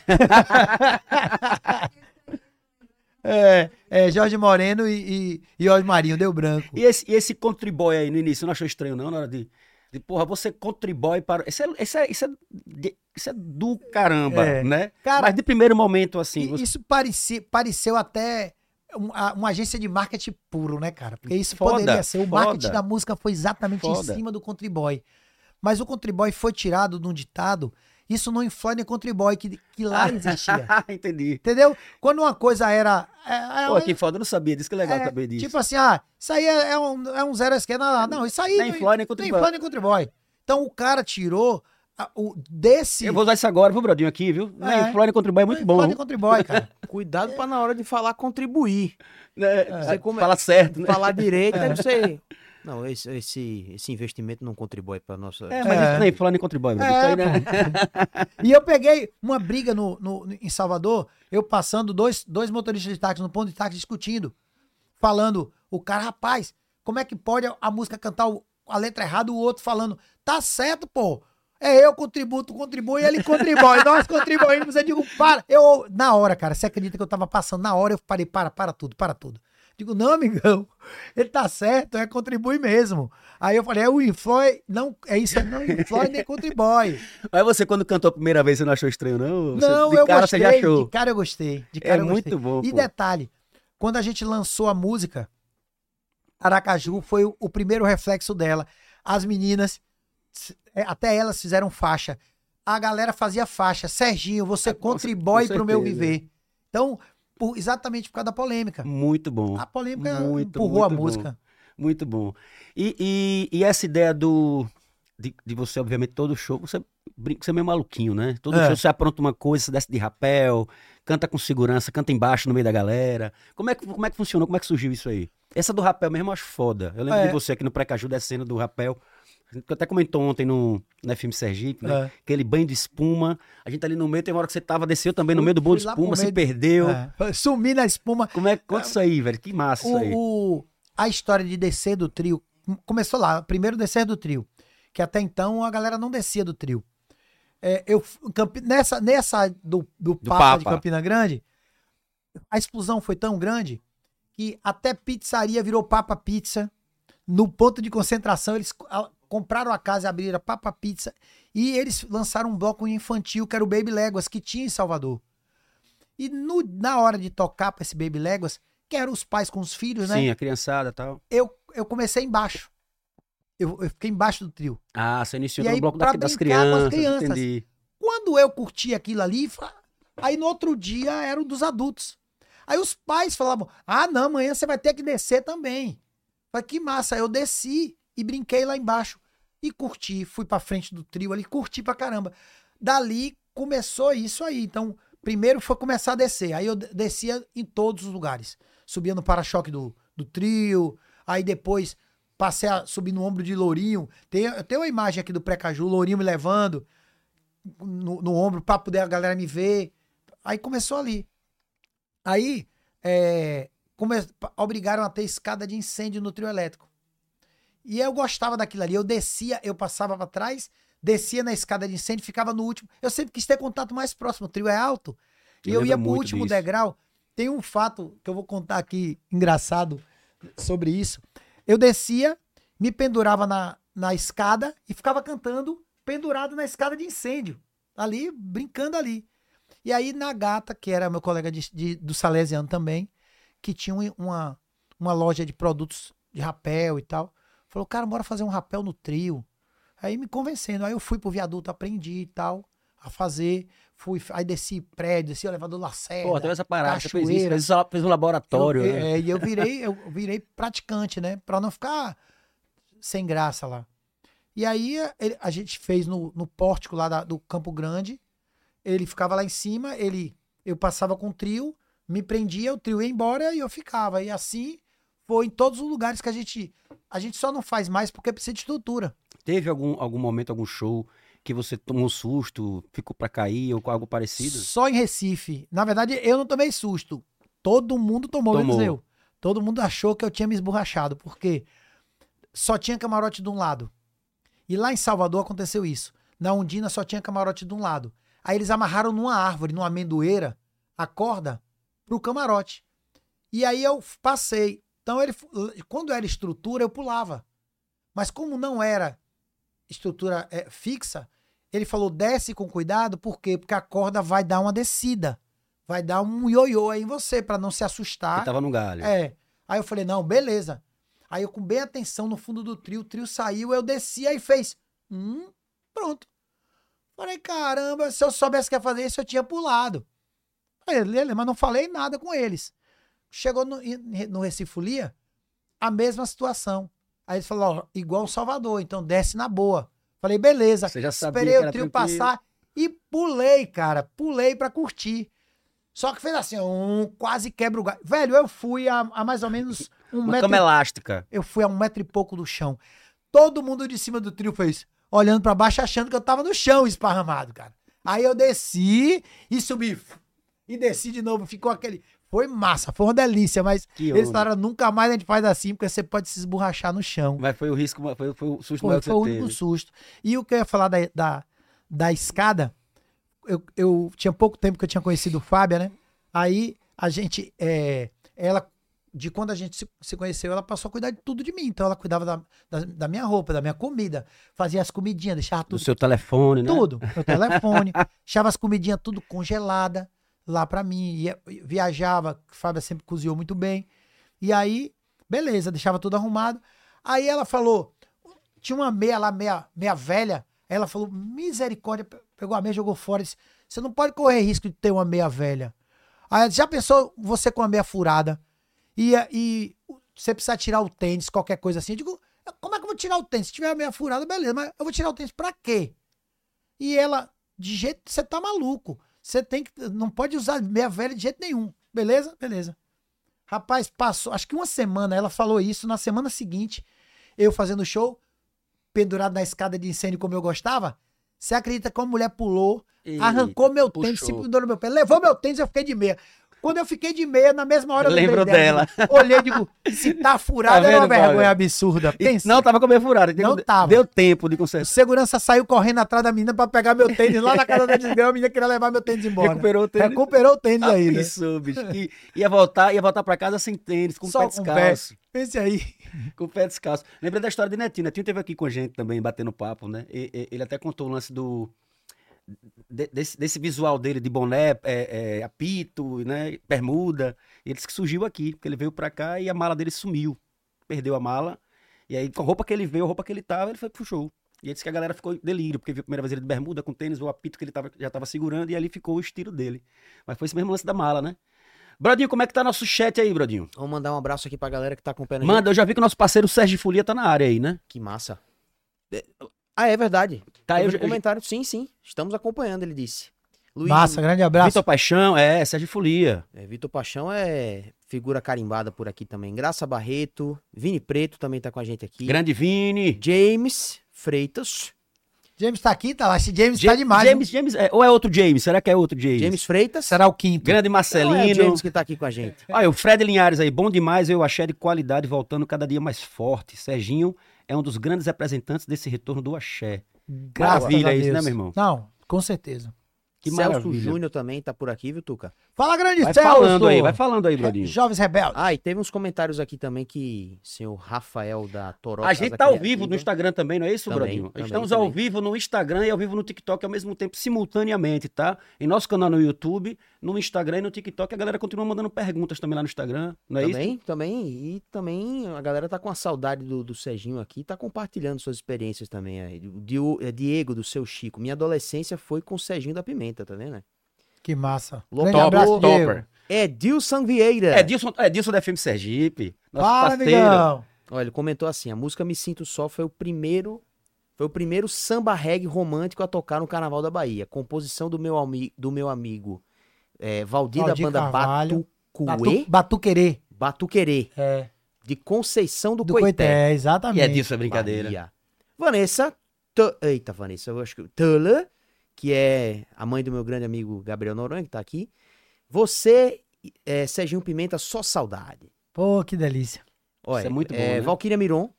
é, é, Jorge Moreno e, e, e Osmarinho, deu branco. E esse, e esse contribui aí no início, você não achou estranho, não? Na hora de. de porra, você contribui para. Isso é, isso é, isso é, isso é do caramba, É. né? Cara, Mas de primeiro momento, assim. Você- Isso parecia, pareceu até um- a- uma agência de marketing puro, né, cara? Porque isso Foda, poderia ser. O marketing foda. da música foi exatamente Foda. em cima do Country Boy. Mas o Country Boy foi tirado de um ditado. Isso não influi nem Country Boy, que, que lá existia. Entendi. Entendeu? Quando uma coisa era. é- é- Pô, que foda, eu não sabia disso, que legal é, saber disso. Tipo assim, ah, isso aí é, é um, é um zero à esquerda. Não, não, isso aí. Nem não- Fly, nem Country nem. Fly, nem. Então o cara tirou a- o, desse. Eu vou usar isso agora pro Brodinho aqui, viu? É. Nem o é muito bom. Fly, nem Country Boy, cara. Cuidado pra na hora de falar contribuir. Né? Você come- Fala certo, né? Falar direito deve ser. Não, esse, esse, esse investimento não contribui pra nossa. É, mas É. isso nem Flora nem contra o boy, Brodinho. É, Isso aí, né? E eu peguei uma briga no, no- em Salvador, eu passando dois, dois motoristas de táxi no ponto de táxi discutindo, falando, o cara, rapaz, como é que pode a, a música cantar o- a letra errada, o outro falando, tá certo, pô. É eu contributo, contribui, ele contribui, nós contribuímos. Eu digo, para. Eu, na hora, cara, você acredita que eu tava passando na hora, eu parei, para, para tudo, para tudo. Digo, não, amigão, ele tá certo, é contribui mesmo. Aí eu falei, é o Infloy, não, é isso, é não Infloy nem contribui. Mas você, quando cantou a primeira vez, você não achou estranho, não? Você- Não, de eu cara gostei. você já achou. De cara eu gostei. De É cara eu muito gostei. bom, E pô. detalhe, quando a gente lançou a música, Aracaju foi o, o primeiro reflexo dela. As meninas, é, até elas fizeram faixa. A galera fazia faixa. Serginho, você com contribui pro meu viver. Então, por- exatamente por causa da polêmica. Muito bom. A polêmica Muito, empurrou a muito bom. música. Muito bom. E, e, e essa ideia do. De, de você, obviamente, todo show, você brinca, você é meio maluquinho, né? Todo É. show você apronta uma coisa, você desce de rapel, canta com segurança, canta embaixo no meio da galera. Como é que, como é que funcionou? Como é que surgiu isso aí? Essa do rapel mesmo eu acho foda. Eu lembro É. de você aqui no Precaju descendo do rapel. A gente até comentou ontem no, no FM Sergipe, né? É. Aquele banho de espuma. A gente ali no meio, tem uma hora que você tava, desceu também no meio do banho de espuma, se perdeu. É. Sumi na espuma. Como é conta isso aí, velho? Que massa isso aí. O, o- a história de descer do trio começou lá, primeiro descer do trio, que até então a galera não descia do trio. É, eu nessa nessa do, do, Papa, de Papa. Campina Grande, a explosão foi tão grande que até pizzaria virou Papa Pizza. No ponto de concentração, eles compraram a casa e abriram a Papa Pizza. E eles lançaram um bloco infantil, que era o Baby Léguas, que tinha em Salvador. E no- na hora de tocar pra esse Baby Léguas, que eram os pais com os filhos, né? Sim, a criançada e tal. eu, eu comecei embaixo. Eu, eu fiquei embaixo do trio. Ah, você iniciou no bloco da, das crianças, crianças. entendi. Quando eu curti aquilo ali, aí no outro dia era o dos adultos. Aí os pais falavam: Ah, não, amanhã você vai ter que descer também. Falei, que massa. Eu desci e brinquei lá embaixo. E curti, fui pra frente do trio ali, curti pra caramba. Dali começou isso aí. Então, primeiro foi começar a descer. Aí eu de- descia em todos os lugares. Subia no para-choque do, do trio. Aí depois passei a subir no ombro de Lourinho. Tem, eu tenho uma imagem aqui do Precaju, Lourinho me levando no, no ombro pra poder a galera me ver. Aí começou ali. Aí é, come- obrigaram a ter escada de incêndio no trio elétrico. E eu gostava daquilo ali. Eu descia, eu passava pra trás, descia na escada de incêndio, ficava no último. Eu sempre quis ter contato mais próximo. O trio é alto. E Eu eu ia pro último disso. degrau. Tem um fato que eu vou contar aqui, engraçado, sobre isso. Eu descia, me pendurava na, na escada e ficava cantando pendurado na escada de incêndio. Ali, brincando ali. E aí, na gata, que era meu colega de, de- do Salesiano também, que tinha um- uma, uma loja de produtos de rapel e tal, falou: cara, bora fazer um rapel no trio. Aí me convencendo. Aí eu fui pro viaduto, aprendi e tal, a fazer. Fui, aí desci prédio, desci o elevador Lacerda. Pô, teve essa parada, fez isso, fez, só- fez um laboratório, Eu- né? é, e eu virei, eu virei praticante, né? Pra não ficar sem graça lá. E aí ele- a gente fez no, no pórtico lá da- do Campo Grande. Ele ficava lá em cima, ele eu passava com o trio, me prendia, o trio ia embora e eu ficava. E assim foi em todos os lugares que a gente. A gente só não faz mais porque precisa de estrutura. Teve algum, algum momento, algum show que você tomou um susto, ficou pra cair ou com algo parecido? Só em Recife. Na verdade, eu não tomei susto. Todo mundo tomou, menos Tomou. eu. Todo mundo achou que eu tinha me esborrachado, porque só tinha camarote de um lado. E lá em Salvador aconteceu isso. Na Undina só tinha camarote de um lado. Aí eles amarraram numa árvore, numa amendoeira, a corda pro camarote. E aí eu passei. Então ele, quando era estrutura, eu pulava. Mas como não era estrutura é, fixa, ele falou: desce com cuidado, por quê? Porque a corda vai dar uma descida vai dar um ioiô aí em você, pra não se assustar. Ele tava no galho. É. Aí eu falei, não, beleza. Aí eu com bem atenção no fundo do trio, o trio saiu, eu desci, aí fez. Hum, pronto. Falei, caramba, se eu soubesse que ia fazer isso, eu tinha pulado. Aí, mas não falei nada com eles. Chegou no, no Recifolia, a mesma situação. Aí eles falaram, ó, igual o Salvador, então desce na boa. Falei, beleza. Você já sabia Esperei que o trio passar e pulei, cara. Pulei pra curtir. Só que fez assim, um quase quebra o galho. Velho, eu fui a, a mais ou menos um Uma metro. cama elástica. Eu fui a um metro e pouco do chão. Todo mundo de cima do trio fez, olhando pra baixo, achando que eu tava no chão esparramado, cara. Aí eu desci e subi. E desci de novo. Ficou aquele. Foi massa, foi uma delícia, mas Que eles falaram, nunca mais a gente faz assim, porque você pode se esborrachar no chão. Mas foi o risco, foi, foi o susto Foi, maior que foi o você único teve. susto. E o que eu ia falar da, da, da escada, eu, eu tinha pouco tempo que eu tinha conhecido o Fábia, né? Aí a gente, é, ela, de quando a gente se, se conheceu, ela passou a cuidar de tudo de mim. Então ela cuidava da, da, da minha roupa, da minha comida, fazia as comidinhas, deixava Do tudo seu telefone, né? tudo. Meu telefone. deixava as comidinhas tudo congelada lá pra mim. Ia, viajava, a Fábia sempre cozinhou muito bem. E aí, beleza, deixava tudo arrumado. Aí ela falou: tinha uma meia lá, meia, meia velha. Ela falou: misericórdia, pe- pegou a meia, jogou fora. Disse, Você não pode correr risco de ter uma meia velha. Aí já pensou você com a meia furada? E, e você precisa tirar o tênis, qualquer coisa assim. Eu digo, como é que eu vou tirar o tênis? Se tiver a meia furada, beleza, mas eu vou tirar o tênis pra quê? E ela, de jeito, você tá maluco. Você tem que, não pode usar meia velha de jeito nenhum. Beleza? Beleza. Rapaz, passou, acho que uma semana, ela falou isso. Na semana seguinte, eu fazendo show, pendurado na escada de incêndio como eu gostava. Você acredita que uma mulher pulou, Eita, arrancou meu tênis, se puxou. pendurou no meu pé, levou meu tênis eu fiquei de meia. Quando eu fiquei de meia, na mesma hora eu Lembrou dela. digo, Olhei e digo, se tá furado Tá é uma vergonha absurda. E- Pensa. Não, tava com a meia furada. Não deu, tava. Deu tempo de O consertar. segurança saiu correndo atrás da menina pra pegar meu tênis lá na casa da desgrama. A menina queria levar meu tênis embora. Recuperou o tênis. Recuperou o tênis aí, né? Isso, bicho. Que ia voltar, ia voltar pra casa sem tênis, com o Só pé com o descalço. Pense aí. Com o pé descalço. Lembrei da história de Netinho. Netinho teve aqui com a gente também, batendo papo, né? E- e- ele até contou o lance do. De- desse, desse visual dele de boné, é, é, apito, né? Bermuda. E ele disse que surgiu aqui, porque ele veio pra cá e a mala dele sumiu. Perdeu a mala. E aí, com a roupa que ele veio, a roupa que ele tava, ele foi pro show. E ele disse que a galera ficou delírio, porque viu a primeira vez ele de bermuda, com tênis, o apito que ele tava, já tava segurando, e ali ficou o estilo dele. Mas foi esse mesmo lance da mala, né? Brodinho, como é que tá nosso chat aí, Brodinho? Vamos mandar um abraço aqui pra galera que tá acompanhando a gente. Manda, eu já vi que o nosso parceiro Sérgio Folia tá na área aí, né? Que massa. É, Ah, é verdade. Tá, eu eu, no comentário. Sim, sim. Estamos acompanhando, ele disse. Luiz, Massa, grande abraço. Vitor Paixão, é, Sérgio Folia. É, Vitor Paixão é figura carimbada por aqui também. Graça Barreto. Vini Preto também tá com a gente aqui. Grande Vini. James Freitas. James tá aqui, tá lá. Esse James tá Ja- demais. James, James, é, ou é outro James? Será que é outro James? James Freitas. Será o quinto. Grande Não, Marcelino. é o James que tá aqui com a gente. Olha, o Fred Linhares aí, bom demais, eu axé de qualidade voltando cada dia mais forte. Serginho é um dos grandes representantes desse retorno do axé. Graças Maravilha a isso, né, meu irmão? Não, com certeza. Que Celso. Júnior também tá por aqui, viu, Tuca? Fala, grande Vai Celso. falando aí, vai falando aí, Brodinho. Jovens Rebeldes. Ah, e teve uns comentários aqui também que o senhor Rafael da Toró. A gente tá ao vivo no Instagram também, não é isso, Também, Brodinho? também, Estamos ao também. vivo no Instagram e ao vivo no TikTok ao mesmo tempo, simultaneamente, tá? Em nosso canal no YouTube, no Instagram e no TikTok, a galera continua mandando perguntas também lá no Instagram, não é isso? Também, também. E também a galera tá com a saudade do, do Serginho aqui, tá compartilhando suas experiências também. aí. É, Diego, do seu Chico. Minha adolescência foi com o Serginho da Pimenta, tá vendo? Que massa. Louco. Grande Topper, abraço, Diego. Topper. É Dilson Vieira. É Dilson, é Dilson da FM Sergipe, nosso Fala, parceiro. amigão. Olha, ele comentou assim: a música Me Sinto Só foi o primeiro. Foi o primeiro samba reggae romântico a tocar no Carnaval da Bahia. Composição do meu, ami, do meu amigo é, Valdir, Valdir da banda Carvalho. Batucuê, Batu, Batuquerê. Batuquerê, É. de Conceição do, Do Coité. Coité, E exatamente. é disso a brincadeira. Bahia. Vanessa, Tu- eita, Vanessa, eu acho que Tuller, que é a mãe do meu grande amigo Gabriel Noronha, que tá aqui. Você, é, Serginho Pimenta, só saudade. Pô, que delícia. Olha, é muito bom, né? Valquíria Miron,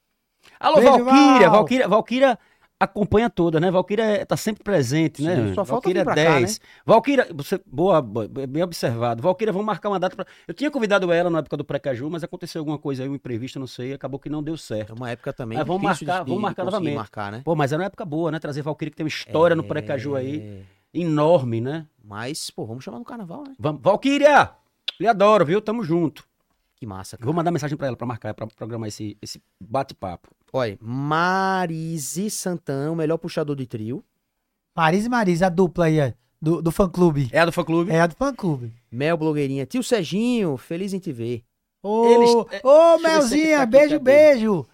Alô, Beijo, Valquíria, Val. Valquíria, Valquíria acompanha toda, né? Valquíria tá sempre presente, Sim, né? só falta Valquíria vir pra cá, 10. Valquíria, você, boa, bem observado. Valquíria, vamos marcar uma data pra... Eu tinha convidado ela na época do Precaju, mas aconteceu alguma coisa aí, um imprevisto, não sei, acabou que não deu é certo. uma época também vamos marcar- de, vamos marcar novamente. marcar, né? Pô, mas era uma época boa, né? Trazer Valquíria que tem uma história no Precaju aí, É, enorme, né? Mas, pô, vamos chamar no carnaval, né? Vamos. Valkyria! Lhe adoro, viu? Tamo junto. Que massa, cara. Vou mandar mensagem pra ela pra marcar, pra programar esse, esse bate-papo. Olha, Marise Santana, o melhor puxador de trio. Marisa e Marisa, a dupla aí, ó, do, do fã-clube. É a do fã-clube? É a do fã-clube. Mel Blogueirinha. Tio Serginho, feliz em te ver. Ô, Eles- ô, é, Melzinha, tá beijo, beijo.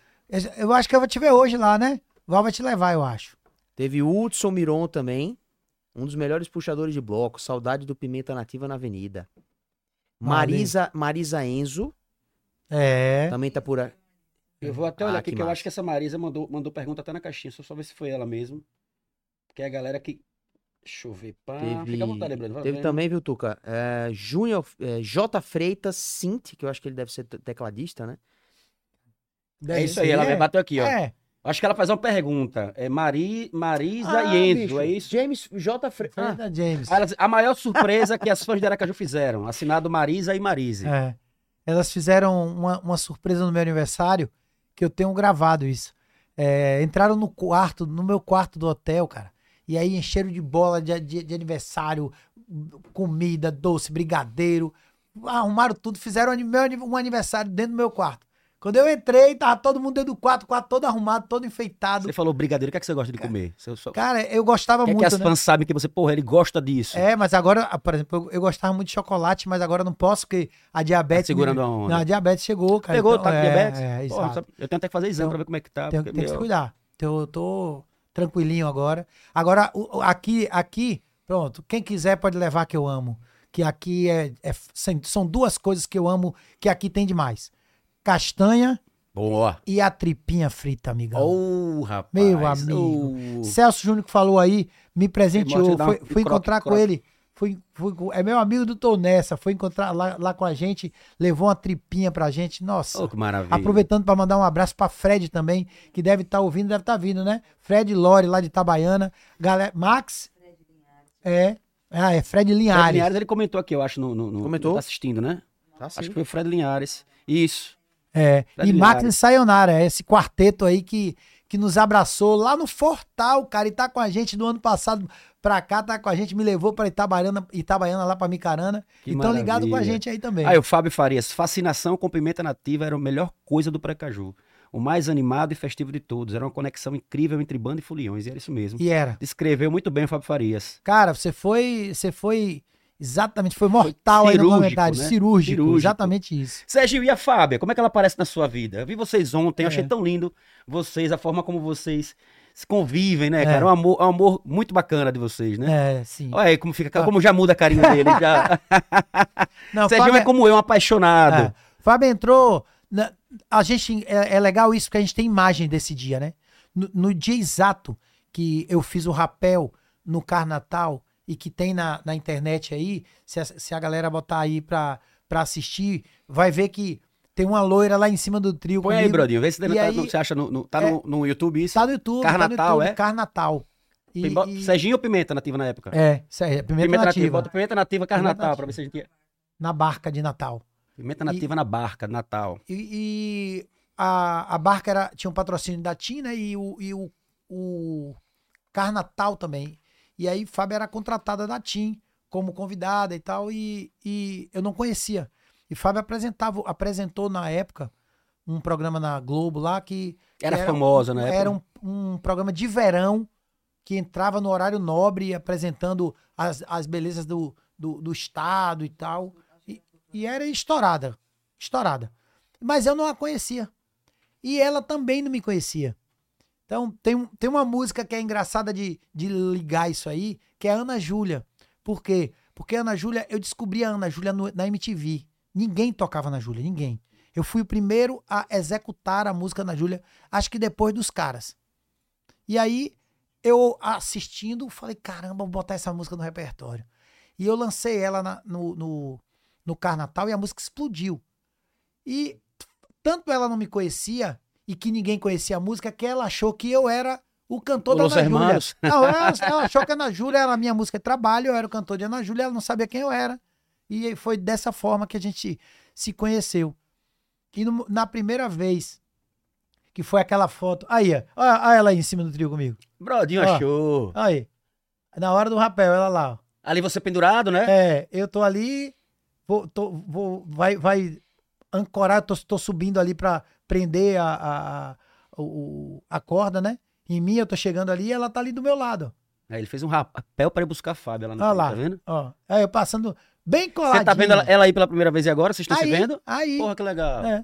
Eu- acho que eu vou te ver hoje lá, né? Val vai te levar, eu acho. Teve Hudson Miron também. Um dos melhores puxadores de bloco. Saudade do Pimenta Nativa na Avenida. Marisa, Marisa Enzo É. também tá por aí. Eu vou até olhar Ah, aqui, que que eu acho que essa Marisa mandou, mandou pergunta até na caixinha, só só ver se foi ela mesmo. Porque é a galera que. Deixa eu ver. Pá, Teve, Fica à vontade, Breno. teve vendo. também, viu, Tuca? É, Júnior, é, J. Freitas Sint, que eu acho que ele deve ser te- tecladista, né? É isso aí, ela é. bateu aqui, ó. É. Acho que ela faz uma pergunta. É Mari, Marisa Ah, e Enzo, bicho, é isso? James J. Freitas. Foi Ah, James. Diz, a maior surpresa que as fãs de Aracaju fizeram. Assinado Marisa e Marise. É. Elas fizeram uma, uma surpresa no meu aniversário, que eu tenho gravado isso. É, entraram no quarto, no meu quarto do hotel, cara. E aí encheram de bola de, de- de aniversário, comida, doce, brigadeiro. Arrumaram tudo, fizeram um aniversário dentro do meu quarto. Quando eu entrei, tava todo mundo dentro do quarto, quarto todo arrumado, todo enfeitado. Você falou brigadeiro, o que, é que você gosta de comer? Você só... Cara, eu gostava O que é que muito, as né? fãs sabem que você, porra, ele gosta disso? É, mas agora, ah, por exemplo, eu, eu gostava muito de chocolate, mas agora não posso, porque a diabetes. Tá segurando me- a onda. Não, a diabetes chegou, cara. Pegou, então, tá com é, diabetes? É, Porra, exato. eu tenho até que fazer exame Então, pra ver como é que tá. Tem, tem que se meu, cuidar. Então, eu tô tranquilinho agora. Agora, aqui, aqui, pronto, quem quiser pode levar que eu amo. Que aqui é, é- são duas coisas que eu amo que aqui tem demais. Castanha Boa. e a tripinha frita, amigão. Ô, rapaz. Meu amigo. ô. Celso Júnior que falou aí, me presenteou. Dá Fui, um fui croque, encontrar com croque. ele. Fui, fui com- é meu amigo do Tô Nessa. Foi encontrar lá, lá com a gente, levou uma tripinha pra gente. Nossa. Ô, que maravilha. Aproveitando para mandar um abraço para Fred também, que deve estar ouvindo, deve estar vindo, né? Fred Lore, lá de Itabaiana. Galera, Max? É. Ah, é Fred Linhares. Fred Linhares, ele comentou aqui, eu acho, no, no, no- Comentou? Tá assistindo, né? Tá. Acho que foi o Fred Linhares. Isso. É. Fred e Max Sayonara, esse quarteto aí que, que nos abraçou lá no Fortal, cara, e tá com a gente do ano passado pra cá, tá com a gente, me levou pra Itabaiana, Itabaiana lá pra Micarana. Que e tão ligado com a gente aí também. Aí o Fábio Farias, fascinação com pimenta nativa era a melhor coisa do Precaju. O mais animado e festivo de todos. Era uma conexão incrível entre banda e foliões. E era isso mesmo. E era. Descreveu muito bem o Fábio Farias. Cara, você foi, você foi exatamente, foi mortal aí no cirúrgico, comentário, né? cirúrgico, Cirúrgico. exatamente isso. Sergio, e a Fábia? Como é que ela aparece na sua vida? Eu vi vocês ontem, eu achei É. tão lindo vocês, a forma como vocês se convivem, né, É. cara? É um amor, é um amor muito bacana de vocês, né? É, sim. Olha aí como fica, como já muda a carinha dele. Já. Não, Fábio- é como eu, um apaixonado. É. Fábio entrou. na- a gente é, é legal isso porque a gente tem imagem desse dia, né? No, no dia exato que eu fiz o rapel no Carnatal e que tem na, na internet aí, se a, se a galera botar aí pra, pra assistir, vai ver que tem uma loira lá em cima do trio. Põe aí, comigo. Brodinho, vê se E tá, aí- você acha no, no- tá É. no, no YouTube isso. Tá no YouTube. Carnatal, tá no YouTube, é? Carnatal. E, Pimba- e- Serginho ou Pimenta Nativa na época? É, aí, é pimenta, Pimenta Nativa. nativa, Bota Pimenta Nativa Carnatal pra ver se a gente... na barca de Natal. Pimenta Nativa na barca, Natal. E, e a, a barca era, tinha um patrocínio da TIM, né? E o, e o, o Carnatal também. E aí Fábio era contratada da TIM como convidada e tal, e, e eu não conhecia. E Fábio apresentava, apresentou na época um programa na Globo lá que Era, Era famosa época. era um, um programa de verão que entrava no horário nobre apresentando as, as belezas do, do, do estado e tal. E, e era estourada. Estourada. Mas eu não a conhecia. E ela também não me conhecia. Então, tem, tem uma música que é engraçada de, de ligar isso aí, que é Ana Júlia. Por quê? Porque Ana Júlia, eu descobri a Ana Júlia na MTV. Ninguém tocava na Júlia, ninguém. Eu fui o primeiro a executar a música na Júlia, acho que depois dos caras. E aí, eu assistindo, falei, caramba, vou botar essa música no repertório. E eu lancei ela na- no, no, no Carnatal e a música explodiu. E tanto ela não me conhecia e que ninguém conhecia a música, que ela achou que eu era o cantor da Los Ana Júlia. Não, ela, ela achou que a Ana Júlia era a minha música de trabalho, eu era o cantor de Ana Júlia, ela não sabia quem eu era. E foi dessa forma que a gente se conheceu. E no- na primeira vez que foi aquela foto. Aí, ó. Olha, olha ela aí em cima do trio comigo. Brodinho Ó. achou. Aí. Na hora do rapel, ela lá, ó. Ali você pendurado, né? É, eu tô ali, vou, tô, vou, vai, vai ancorar, tô, tô subindo ali pra prender a, a, a, o- a corda, né? Em mim, eu tô chegando ali e ela tá ali do meu lado. Aí ele fez um rapel pra ir buscar a Fábio lá na lá. tá vendo? Ó, aí eu passando bem coladinho. Você tá vendo ela, ela aí pela primeira vez e agora? Vocês estão se vendo? Aí, Porra, que legal. é.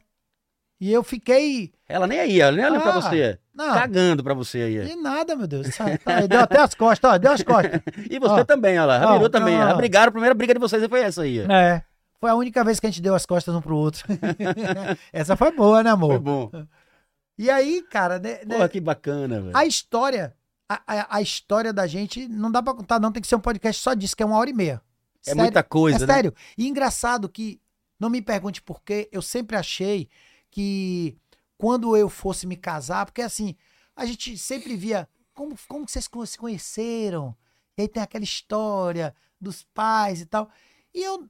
E eu fiquei... Ela nem aí, ela nem olhando pra Ah, você. Não, Cagando pra você aí. de nada, meu Deus. Tá, Deu até as costas, ó, deu as costas. E você Ó. também, olha lá. Ó, Rabiru também. ó. Brigaram, a primeira briga de vocês foi essa aí. É. Foi a única vez que a gente deu as costas um pro outro. Essa foi boa, né, amor? Foi bom. E aí, cara, né, né, Porra, que bacana, velho. a história, a, a- a história da gente não dá pra contar, não. Tem que ser um podcast só disso, que é uma hora e meia. É muita coisa, É né? sério. E engraçado que, não me pergunte por quê, eu sempre achei que quando eu fosse me casar, porque assim, a gente sempre via como, como vocês se conheceram, e aí tem aquela história dos pais e tal. E eu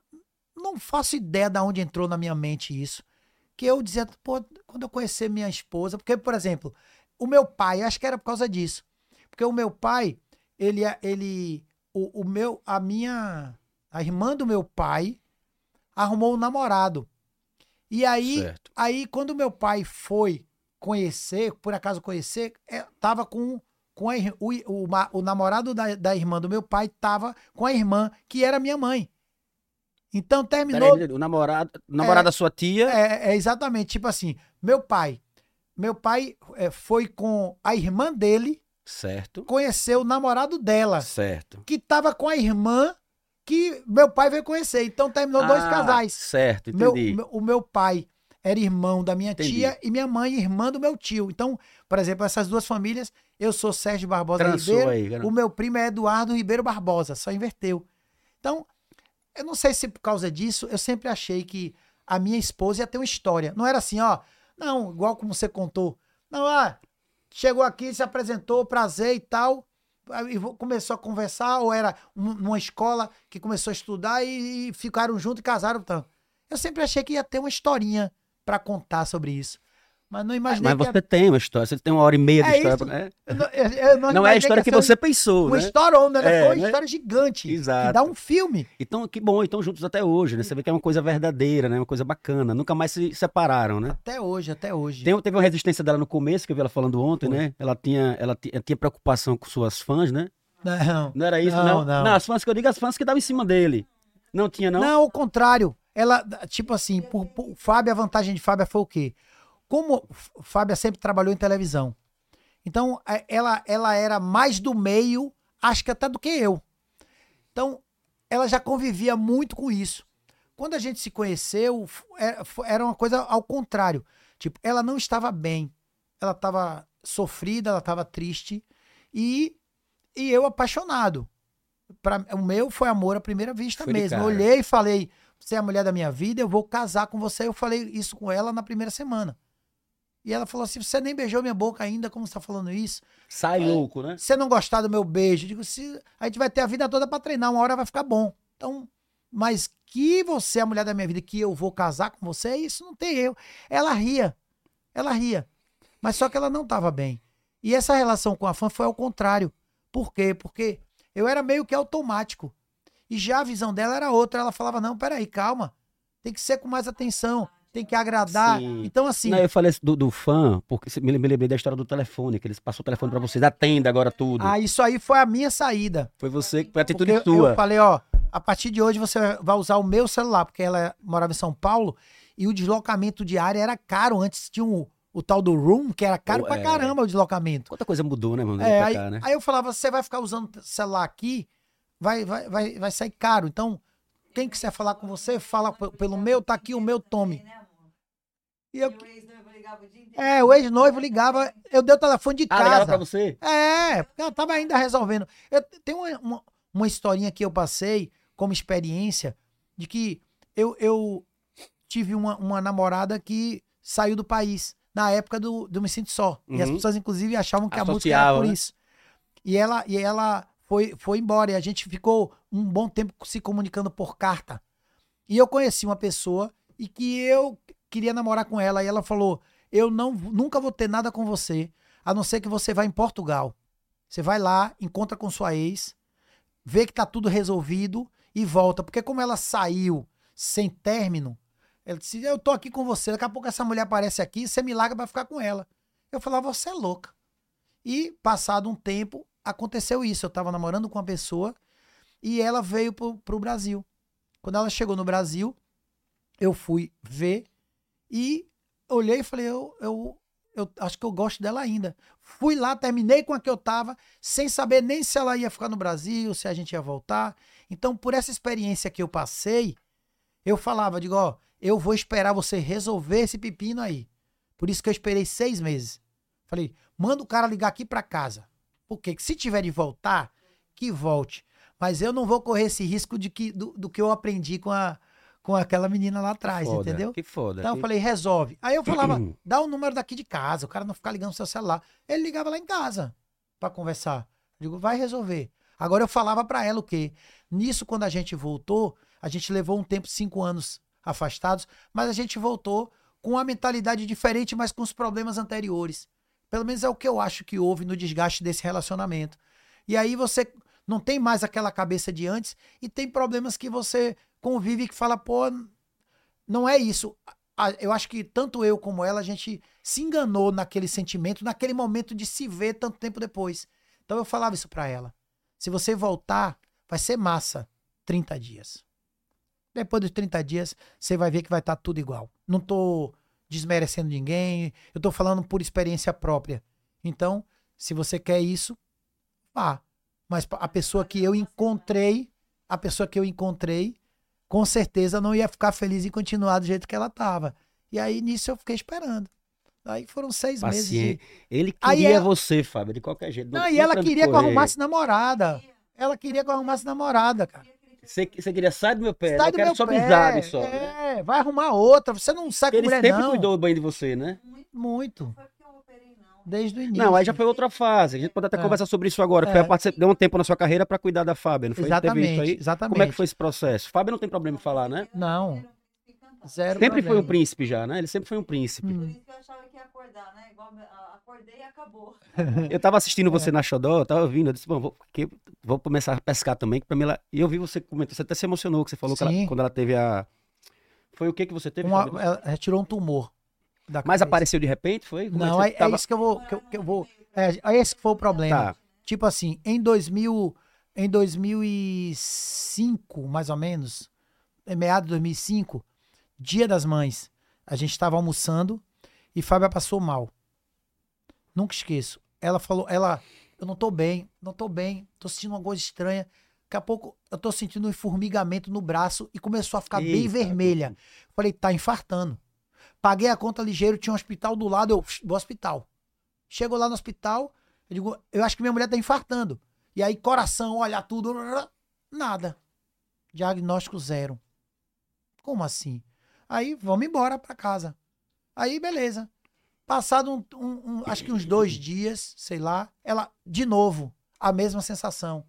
não faço ideia de onde entrou na minha mente isso. Que eu dizia, pô, quando eu conhecer minha esposa, porque, por exemplo, o meu pai, acho que era por causa disso. Porque o meu pai, ele, é- ele, o, o meu, a minha, a irmã do meu pai arrumou um namorado. E aí, Certo. aí quando meu pai foi conhecer, por acaso conhecer, é, tava com, com a, o, o, o namorado da, da irmã do meu pai tava com a irmã, que era minha mãe. Então terminou. O namorado, o namorado da sua tia. É, é exatamente, tipo assim, meu pai. Meu pai é, foi com a irmã dele Certo. conhecer o namorado dela, Certo. que tava com a irmã que meu pai veio conhecer. Então terminou dois Ah, casais. Certo, entendi. meu- o meu pai era irmão da minha Entendi. tia e minha mãe irmã do meu tio. Então, por exemplo, essas duas famílias, eu sou Sérgio Barbosa Trançou Ribeiro, aí, o meu primo é Eduardo Ribeiro Barbosa, só inverteu. Então, eu não sei se por causa disso, eu sempre achei que a minha esposa ia ter uma história. Não era assim, ó, não, igual como você contou. Não, ah, chegou aqui, se apresentou, prazer e tal, aí vo- começou a conversar, ou era um- numa escola que começou a estudar e, e ficaram juntos e casaram. Então. Eu sempre achei que ia ter uma historinha pra contar sobre isso. Mas não imaginei Mas que você tem uma história, você tem uma hora e meia de É história. isso. pra- é. eu não, eu- eu Não é a história que ser você pensou, Uma né? história, né? É, Foi uma né? história gigante. Exato. Que dá um filme. Então, que bom, então juntos até hoje, né? Você vê que é uma coisa verdadeira, né? Uma coisa bacana. Nunca mais se separaram, né? Até hoje, até hoje. Tem- teve uma resistência dela no começo, que eu vi ela falando ontem, Foi. né? Ela tinha, ela ti- tinha preocupação com suas fãs, né? Não. Não era isso, Não, não? não. as fãs que eu digo, as fãs que estavam em cima dele. Não tinha, não? Não, o contrário. Ela, tipo assim, por, por Fábio, a vantagem de Fábia foi o quê? Como Fábia sempre trabalhou em televisão. Então, a- ela, ela era mais do meio, acho que até do que eu. Então, ela já convivia muito com isso. Quando a gente se conheceu, f- era, uma coisa ao contrário. Tipo, ela não estava bem. Ela estava sofrida, ela estava triste. E, e eu apaixonado. Pra, o meu foi amor à primeira vista Foi mesmo. Eu olhei e falei: você é a mulher da minha vida, eu vou casar com você. Eu falei isso com ela na primeira semana. E ela falou assim: você nem beijou minha boca ainda, como você tá falando isso? Sai louco, né? Você não gostar do meu beijo, eu digo, se, a gente vai ter a vida toda pra treinar, uma hora vai ficar bom. Então, mas que você é a mulher da minha vida, que eu vou casar com você, isso não tem eu. Ela ria. Ela ria. Mas só que ela não tava bem. E essa relação com a fã foi ao contrário. Por quê? Porque eu era meio que automático. E já a visão dela era outra. Ela falava: não, peraí, calma. Tem que ser com mais atenção. Tem que agradar. Sim. Então, assim. Não, eu falei do, do fã, porque me lembrei da história do telefone, que eles passou o telefone pra vocês, atenda agora tudo. Ah, isso aí foi a minha saída. Foi você, foi a atitude Porque eu, tua. eu falei, ó, a partir de hoje você vai usar o meu celular, porque ela morava em São Paulo e o deslocamento diário era caro. Antes tinha o, o tal do Room, que era caro Oh, pra é. caramba o deslocamento. Quanta coisa mudou, né, mano? É, aí, cá, né? aí eu falava, você vai ficar usando o celular aqui, vai, vai, vai, vai sair caro. Então, quem quiser falar com você, fala pelo meu, tá aqui o meu, tome. E eu, é, o ex-noivo ligava, eu dei o telefone de Ah, ligava casa. pra você? É, porque ela tava ainda resolvendo. Eu, tem uma, uma, uma historinha que eu passei como experiência de que eu, eu tive uma, uma namorada que saiu do país na época do, do Me Sinto Só. E as Uhum. pessoas, inclusive, achavam que a música era por né? isso. E ela, e ela foi, foi embora e a gente ficou um bom tempo se comunicando por carta. E eu conheci uma pessoa e que eu queria namorar com ela. E ela falou: Eu não, nunca vou ter nada com você, a não ser que você vá em Portugal. Você vai lá, encontra com sua ex, vê que tá tudo resolvido e volta. Porque como ela saiu sem término, ela disse, eu tô aqui com você, daqui a pouco essa mulher aparece aqui, você me larga pra ficar com ela. Eu falava, você é louca. E, passado um tempo, aconteceu isso. Eu tava namorando com uma pessoa e ela veio pro, pro Brasil. Quando ela chegou no Brasil, eu fui ver e olhei e falei, eu, eu, eu acho que eu gosto dela ainda. Fui lá, terminei com a que eu tava, sem saber nem se ela ia ficar no Brasil, se a gente ia voltar. Então, por essa experiência que eu passei, eu falava, digo, ó, eu vou esperar você resolver esse pepino aí. Por isso que eu esperei seis meses. Falei, manda o cara ligar aqui pra casa. Porque se tiver de voltar, que volte. Mas eu não vou correr esse risco de que, do, do que eu aprendi com, a, com aquela menina lá atrás, Foda, entendeu? Que foda. Então eu que... falei, resolve. Aí eu falava, dá o número daqui de casa, o cara não ficar ligando no seu celular. Ele ligava lá em casa pra conversar. Eu digo, vai resolver. Agora eu falava pra ela o quê? Nisso, quando a gente voltou, a gente levou um tempo, cinco anos afastados, mas a gente voltou com uma mentalidade diferente, mas com os problemas anteriores. Pelo menos é o que eu acho que houve no desgaste desse relacionamento. E aí você não tem mais aquela cabeça de antes e tem problemas que você convive que fala, pô, não é isso. Eu acho que tanto eu como ela, a gente se enganou naquele sentimento, naquele momento de se ver tanto tempo depois. Então eu falava isso pra ela. Se você voltar, vai ser massa 30 dias. Depois dos 30 dias, você vai ver que vai estar tudo igual. Não tô desmerecendo ninguém, eu tô falando por experiência própria. Então, se você quer isso, vá. Mas a pessoa que eu encontrei, a pessoa que eu encontrei, com certeza não ia ficar feliz em continuar do jeito que ela tava. E aí nisso eu fiquei esperando. Aí foram seis meses. de- Paciente. Ele queria ela- você, Fábio, de qualquer jeito. Não, Não e ela queria que eu arrumasse namorada. Ela queria que eu arrumasse namorada, cara. Você, você queria sair do meu pé, Sai eu do quero meu só pé. amizade só. né? É, vai arrumar outra. Você não sai com Ele mulher, sempre não. cuidou bem de você, né? Muito. Desde o início. Não, aí já foi outra fase. A gente pode até É. conversar sobre isso agora. É. foi a parte deu um tempo na sua carreira pra cuidar da Fábio, não foi? Exatamente, isso aí? exatamente. Como é que foi esse processo? Fábio não tem problema em falar, né? Não. Zero Sempre foi um problema. príncipe já, né? Ele sempre foi um príncipe. Hum. Por isso que eu achava que ia acordar, né? Igual ah, acordei e acabou. Eu tava assistindo É. você na Xodó, eu tava ouvindo, eu disse, bom, vou, que- vou começar a pescar também, que pra mim ela... E eu vi você comentou, você até se emocionou, que você falou que ela- quando ela teve a... Foi o que que você teve? Uma- Fábio? ela retirou um tumor. Da Mas apareceu de repente, foi? Como Não, que é, é tava- isso que eu vou. Que eu, que eu vou é, é esse que foi o problema. Tá. Tipo assim, em 2000, em 2005, mais ou menos, em meados de 2005, Dia das Mães, a gente estava almoçando e Fábia passou mal. Nunca esqueço. Ela falou, ela, eu não tô bem, não tô bem, tô sentindo uma coisa estranha. Daqui a pouco eu tô sentindo um formigamento no braço e começou a ficar bem Eita, vermelha. Falei, tá infartando. Paguei a conta ligeiro, tinha um hospital do lado, eu vou hospital. Chegou lá no hospital, eu digo, eu acho que minha mulher tá infartando. E aí, coração, olha tudo, nada. Diagnóstico zero. Como assim? Aí, vamos embora pra casa. Aí, beleza. Passado, um, um- um- acho que uns dois dias, sei lá, ela, de novo, a mesma sensação.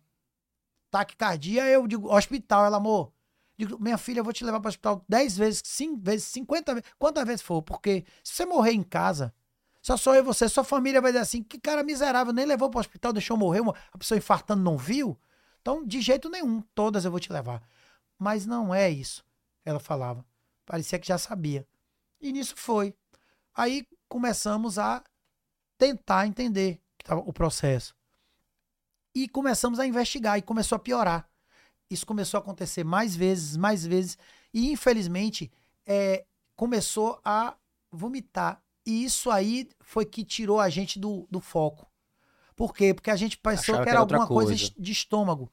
Taquicardia, eu digo, hospital, ela, amor. Digo, minha filha, eu vou te levar para o hospital 10 vezes, 5 vezes, 50 vezes, quantas vezes for, porque se você morrer em casa, só sou eu e você, sua família vai dizer assim, que cara miserável, nem levou para o hospital, deixou morrer, uma, a pessoa infartando não viu. Então, de jeito nenhum, todas eu vou te levar. Mas não é isso, ela falava. Parecia que já sabia. E nisso foi. Aí começamos a tentar entender o processo. E começamos a investigar e começou a piorar. Isso começou a acontecer mais vezes, mais vezes. E infelizmente é, começou a vomitar. E isso aí foi que tirou a gente do, do foco. Por quê? Porque a gente pensou que que era alguma coisa coisa. de estômago.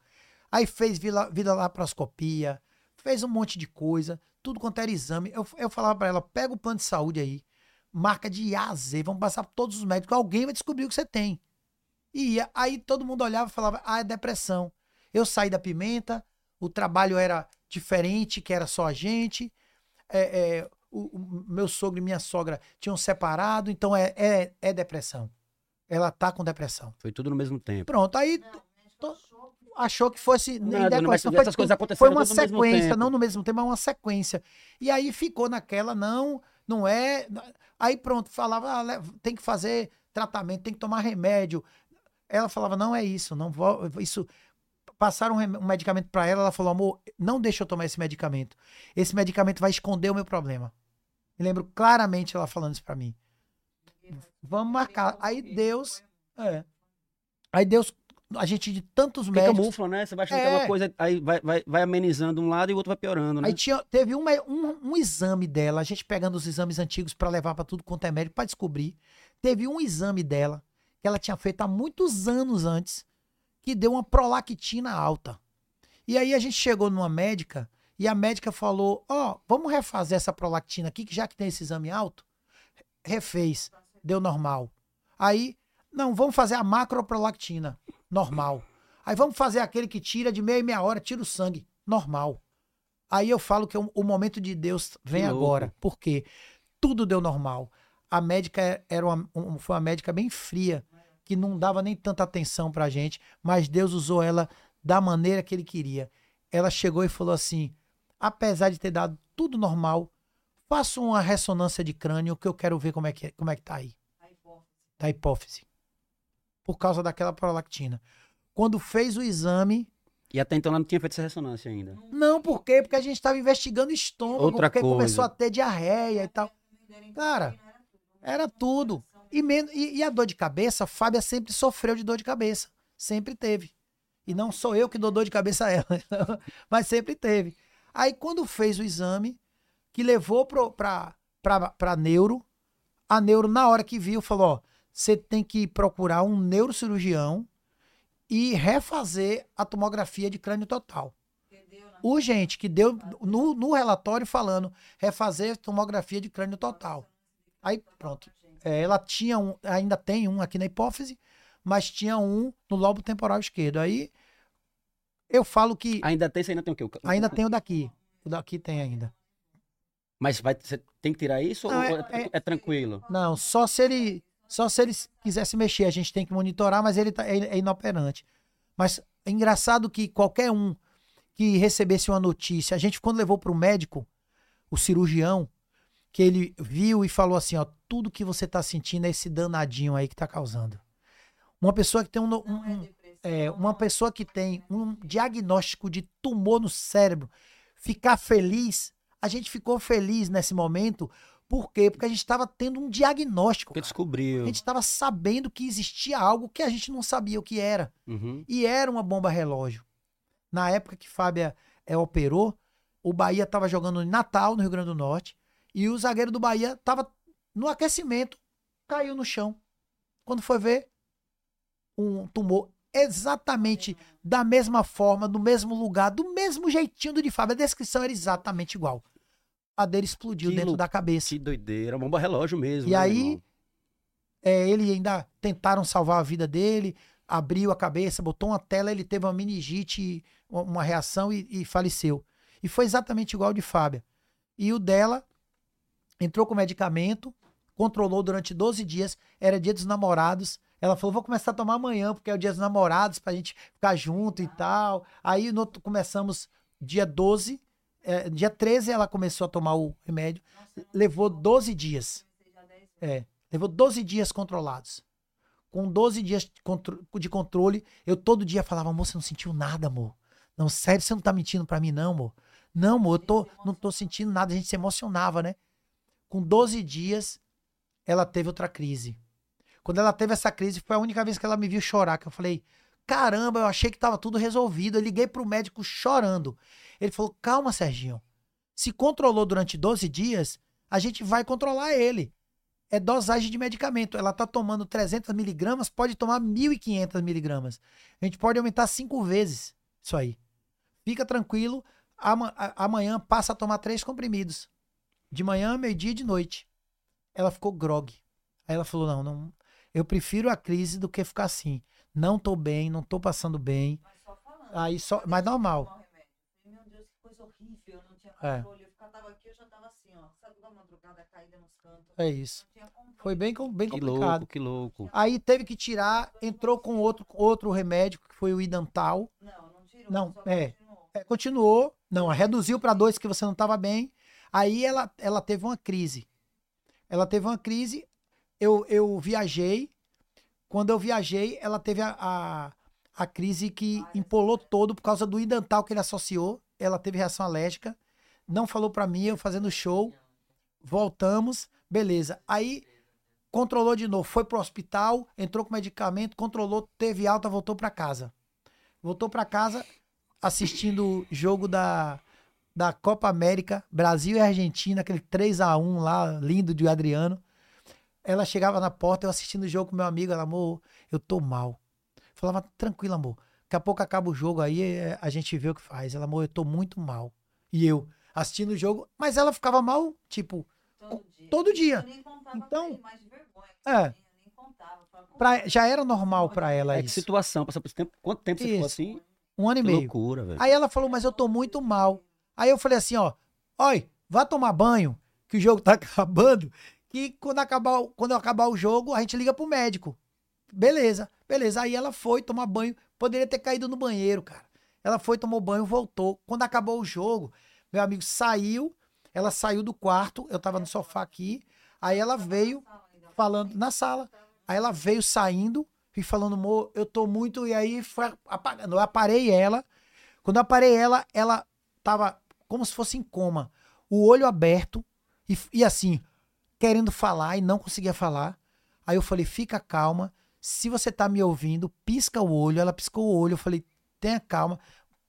Aí fez vida, laparoscopia, fez um monte de coisa, tudo quanto era exame. Eu, eu falava pra ela: pega o plano de saúde aí, marca de A a Z, vamos passar por todos os médicos, alguém vai descobrir o que você tem. E ia, aí todo mundo olhava e falava: ah, é depressão. Eu saí da pimenta, o trabalho era diferente, que era só a gente. É, é, o, o meu sogro e minha sogra tinham separado, então é, é, é depressão. Ela tá com depressão. Foi tudo no mesmo tempo. Pronto, aí to- achou que fosse Não, nem dona, mas depressão, essas foi, coisas aconteceram foi uma sequência, não no mesmo tempo, mas uma sequência. E aí ficou naquela, não, não é. Aí pronto, falava, ah, tem que fazer tratamento, tem que tomar remédio. Ela falava, não é isso, não vou, isso passaram um, um medicamento pra ela, ela falou, amor, não deixa eu tomar esse medicamento. Esse medicamento vai esconder o meu problema. Me lembro claramente ela falando isso pra mim. Vamos marcar. Aí Deus, é. Aí Deus, a gente de tantos Porque médicos, camufla, né? Você vai achando que é É. uma coisa, aí vai, vai, vai amenizando um lado e o outro vai piorando, né? Aí tinha, teve uma- um, um exame dela, a gente pegando os exames antigos pra levar pra tudo quanto é médico pra descobrir. Teve um exame dela que ela tinha feito há muitos anos antes, que deu uma prolactina alta. E aí a gente chegou numa médica e a médica falou: Ó, vamos refazer essa prolactina aqui, que já que tem esse exame alto. Refez, deu normal. Aí, não, vamos fazer a macroprolactina, normal. Aí vamos fazer aquele que tira de meia em meia hora, tira o sangue, normal. Aí eu falo que o, o momento de Deus vem Que agora. Por quê? Tudo deu normal. A médica é- era uma, um- foi uma médica bem fria, que não dava nem tanta atenção pra gente, mas Deus usou ela da maneira que ele queria. Ela chegou e falou assim: apesar de ter dado tudo normal, faça uma ressonância de crânio que eu quero ver como é que, como é que tá aí. Da hipófise. Por causa daquela prolactina. Quando fez o exame, E até então ela não tinha feito essa ressonância ainda. não, por quê? Porque a gente estava investigando o estômago, Outra porque começou coisa. a ter diarreia e tal. Cara, era tudo. E, men- e- e a dor de cabeça, a Fábia sempre sofreu de dor de cabeça. Sempre teve. E não sou eu que dou dor de cabeça a ela, mas sempre teve. Aí quando fez o exame, que levou pro, pra, pra, pra neuro, a neuro, na hora que viu, falou: ó, você tem que procurar um neurocirurgião e refazer a tomografia de crânio total. Urgente, que deu no, no relatório falando refazer tomografia de crânio total. Aí pronto. É, ela tinha um, ainda tem um aqui na hipófise, mas tinha um no lobo temporal esquerdo. Aí eu falo que Ainda tem, você ainda tem o quê? O- ainda tem o daqui. O daqui tem ainda. Mas vai, você tem que tirar isso Não, ou é- é, é- tranquilo? Não, só se ele só se ele quisesse mexer, a gente tem que monitorar, mas ele tá, é, é inoperante. Mas é engraçado que qualquer um que recebesse uma notícia, a gente quando levou para o médico, o cirurgião, que ele viu e falou assim, ó, tudo que você tá sentindo é esse danadinho aí que tá causando. Uma pessoa que tem um, um- um- é, uma pessoa que tem um diagnóstico de tumor no cérebro, ficar feliz, a gente ficou feliz nesse momento, por quê? Porque a gente estava tendo um diagnóstico. Porque descobriu. A gente estava sabendo que existia algo que a gente não sabia o que era. Uhum. E era uma bomba relógio. Na época que Fábia é, operou, o Bahia estava jogando em Natal, no Rio Grande do Norte, e o zagueiro do Bahia estava no aquecimento, caiu no chão. Quando foi ver, um tumor exatamente da mesma forma, do mesmo lugar, do mesmo jeitinho do de Fábio. A descrição era exatamente igual. A dele explodiu Que dentro da cabeça. Que doideira, bomba relógio mesmo. E né, aí? É, ele ainda tentaram salvar a vida dele, abriu a cabeça, botou uma tela, ele teve uma meningite, uma- reação e, e faleceu. E foi exatamente igual de Fábia. E o dela entrou com medicamento, controlou durante 12 dias, era dia dos namorados. Ela falou: vou começar a tomar amanhã, porque é o dia dos namorados, pra gente ficar junto e tal. Aí no começamos dia 12, é, dia 13 ela começou a tomar o remédio. Levou 12 dias. É, levou 12 dias controlados. Com 12 dias de controle, eu todo dia falava, amor, você não sentiu nada, amor. Não, sério, você não tá mentindo pra mim, não, amor. Não, amor, eu tô, não tô sentindo nada. A gente se emocionava, né? Com 12 dias, ela teve outra crise. Quando ela teve essa crise, foi a única vez que ela me viu chorar, que eu falei, caramba, eu achei que tava tudo resolvido. Eu liguei pro médico chorando. Ele falou, calma, Serginho. Se controlou durante 12 dias, a gente vai controlar ele é dosagem de medicamento. Ela tá tomando 300 miligramas, pode tomar 1.500 miligramas. A gente pode aumentar cinco vezes isso aí. Fica tranquilo, amanhã passa a tomar três comprimidos. De manhã, meio-dia e de noite. Ela ficou grog. Aí ela falou, não, não, eu prefiro a crise do que ficar assim. Não tô bem, não tô passando bem. Mas só falando. Aí só, mas normal. Meu Deus, que coisa horrível. Eu não tinha É. controle. Eu ficava tava aqui, eu já tava assim, ó. Sabe da madrugada caída nos cantos? É isso. Não tinha controle. Foi bem, com- bem Que complicado. louco, que louco. Aí teve que tirar, entrou com outro, outro remédio, que foi o Idantal. Não, não tirou. Não, só é. continuou. É, continuou, não, reduziu para dois que você não estava bem. Aí ela, ela teve uma crise. Ela teve uma crise. Eu, eu viajei. Quando eu viajei, ela teve a, a, a crise que empolou todo por causa do idantal que ele associou. Ela teve reação alérgica, não falou pra mim, eu fazendo show. Voltamos, beleza. Aí controlou de novo, foi pro hospital, entrou com medicamento, controlou, teve alta, voltou pra casa. Voltou pra casa assistindo o jogo da, da Copa América, Brasil e Argentina, aquele 3 a 1 lá, lindo de Adriano. Ela chegava na porta, eu assistindo o jogo com meu amigo, ela, amor, eu tô mal. Falava, tranquilo, amor. Daqui a pouco acaba o jogo aí, eh, a gente vê o que faz. Ela, amor, eu tô muito mal. E eu assistindo o jogo, mas ela ficava mal, tipo, Todo dia. todo dia. Eu nem contava Então, pra ele, mais de vergonha. que é. Pra- já era normal pra ela É que isso. situação, passar por esse tempo. Quanto tempo você ficou Isso. assim? Um ano e Que meio. loucura, velho. Aí ela falou, mas eu tô muito mal. Aí eu falei assim, ó, oi, vá tomar banho, que o jogo tá acabando, que quando acabar, quando acabar o jogo, a gente liga pro médico. Beleza, beleza. Aí ela foi tomar banho, poderia ter caído no banheiro, cara. Ela foi, tomou banho, voltou. Quando acabou o jogo, meu amigo saiu, ela saiu do quarto, eu tava no sofá aqui, aí ela veio falando na sala. Aí ela veio saindo e falando, amor, eu tô muito. E aí foi apagando. Eu aparei ela. Quando eu aparei ela, ela tava como se fosse em coma. O olho aberto e, e assim, querendo falar e não conseguia falar. Aí eu falei, fica calma. Se você tá me ouvindo, pisca o olho. Ela piscou o olho. Eu falei, tenha calma.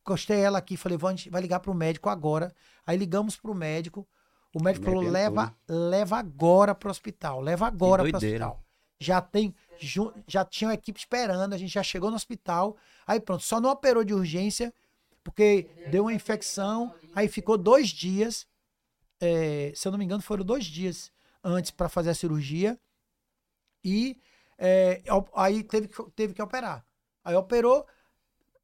Encostei ela aqui, falei, "Vamos, a gente vai ligar pro médico agora. Aí ligamos pro médico. O médico falou, leva, leva agora pro hospital. Leva agora pro hospital. Já tem, já tinha uma equipe esperando, a gente já chegou no hospital. Aí pronto, só não operou de urgência, porque deu uma infecção. Aí ficou dois dias, é, se eu não me engano, foram dois dias antes para fazer a cirurgia. E é, aí teve que, teve que operar. Aí operou.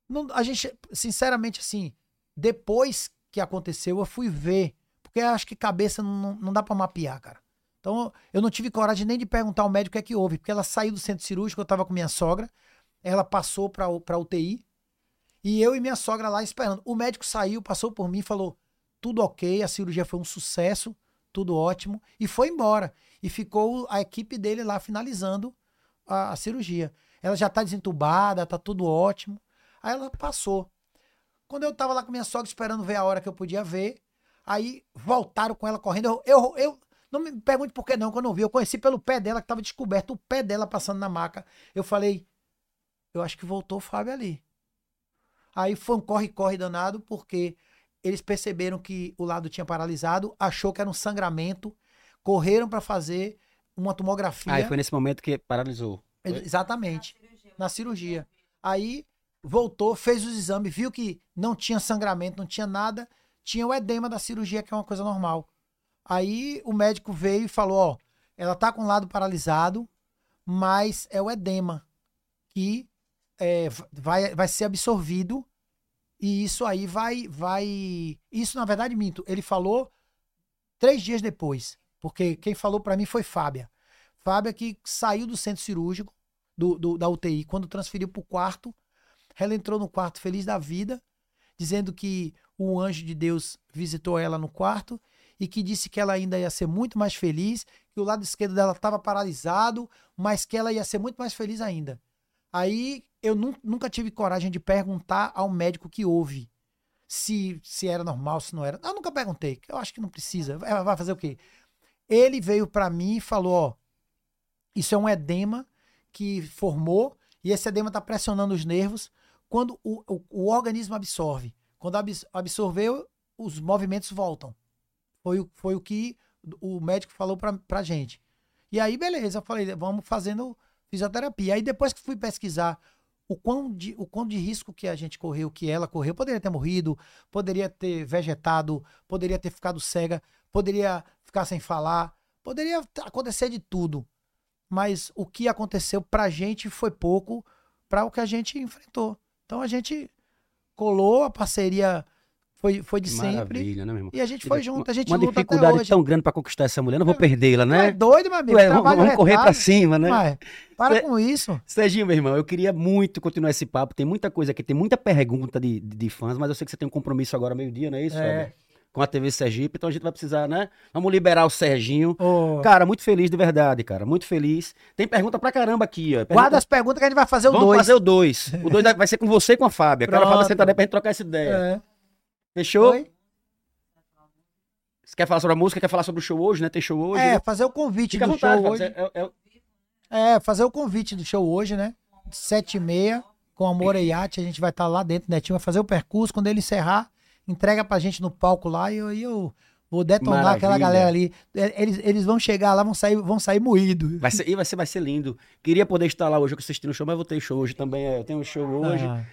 Não- a gente, sinceramente, assim, depois que aconteceu, eu fui ver. Porque acho que cabeça não, não dá pra mapear, cara. Então, eu não tive coragem nem de perguntar ao médico o que é que houve. Porque ela saiu do centro cirúrgico, eu tava com minha sogra. Ela passou pra UTI. E eu e minha sogra lá esperando. O médico saiu, passou por mim e falou: tudo ok, a cirurgia foi um sucesso, tudo ótimo. E foi embora. E ficou a equipe dele lá finalizando a, a cirurgia. Ela já tá desentubada, tá tudo ótimo. Aí ela passou. Quando eu tava lá com minha sogra esperando ver a hora que eu podia ver, aí voltaram com ela correndo. Eu, eu, eu não me pergunte por que não, quando eu vi. Eu conheci pelo pé dela, que tava descoberto, o pé dela passando na maca. Eu falei, eu acho que voltou o Fábio ali. Aí foi um corre-corre danado, porque eles perceberam que o lado tinha paralisado, achou que era um sangramento, correram para fazer uma tomografia. Aí foi nesse momento que paralisou. Ex- Exatamente, cirurgia. na cirurgia. Aí voltou, fez os exames, viu que não tinha sangramento, não tinha nada, tinha o edema da cirurgia, que é uma coisa normal. Aí o médico veio e falou: Ó, ela tá com o lado paralisado, mas é o edema que é, vai, vai ser absorvido e isso aí vai, vai. Isso, na verdade, minto. Ele falou três dias depois, porque quem falou pra mim foi Fábia. Fábia que saiu do centro cirúrgico, do, do- da UTI, quando transferiu pro quarto, ela entrou no quarto feliz da vida, dizendo que o anjo de Deus visitou ela no quarto e que disse que ela ainda ia ser muito mais feliz, que o lado esquerdo dela estava paralisado, mas que ela ia ser muito mais feliz ainda. Aí eu nun- nunca tive coragem de perguntar ao médico que houve se, se era normal, se não era. Eu nunca perguntei, eu acho que não precisa. É, Vai fazer o quê? Ele veio pra mim e falou: Ó, isso é um edema que formou e esse edema está pressionando os nervos. Quando o, o, o organismo absorve, quando abs- absorveu, os movimentos voltam. Foi, o- foi o que o médico falou pra, pra gente. E aí, beleza, eu falei, vamos fazendo fisioterapia. Aí depois que fui pesquisar o quão, de, o quão de risco que a gente correu, que ela correu, poderia ter morrido, poderia ter vegetado, poderia ter ficado cega, poderia ficar sem falar, poderia acontecer de tudo. Mas o que aconteceu pra gente foi pouco para o que a gente enfrentou. Então a gente colou, a parceria foi, foi de Que sempre. Maravilha, né, meu irmão? E a gente foi junto, a gente Uma dificuldade tão grande pra conquistar essa mulher, não vou perdê-la, Tu é né? doido, meu amigo. Ué, vamos vamos correr pra retado. cima, né? Ué, para com isso. Serginho, meu irmão, eu queria muito continuar esse papo. Tem muita coisa aqui, tem muita pergunta de, de, de fãs, mas eu sei que você tem um compromisso agora meio-dia, não é isso? É. Com a TV Sergipe, então a gente vai precisar, né? Vamos liberar o Serginho. Ô, Cara, muito feliz de verdade, cara. Muito feliz. Tem pergunta pra caramba aqui, ó. Pergunta- guarda as perguntas que a gente vai fazer o Vamos 2. fazer o dois. O dois vai ser com você e com a Fábia. Quero a Fábia sentada aí pra gente trocar essa ideia. É. Fechou? Oi? Você quer falar sobre a música? Quer falar sobre o show hoje, né? Tem show hoje. É, né? fazer o convite Fica do vontade, show hoje. É- é- é- É, fazer o convite do show hoje, né? Sete e meia, com Amor e Iate, a gente vai estar lá dentro, Netinho vai fazer o percurso, quando ele encerrar, entrega pra gente no palco lá e eu, eu vou detonar Maravilha. aquela galera ali. É, Eles, eles vão chegar lá, vão sair, vão sair moídos. Vai ser, vai ser, vai ser lindo. Queria poder estar lá hoje, assistindo o show, mas vou ter show hoje também. é, Eu tenho um show hoje. Ah,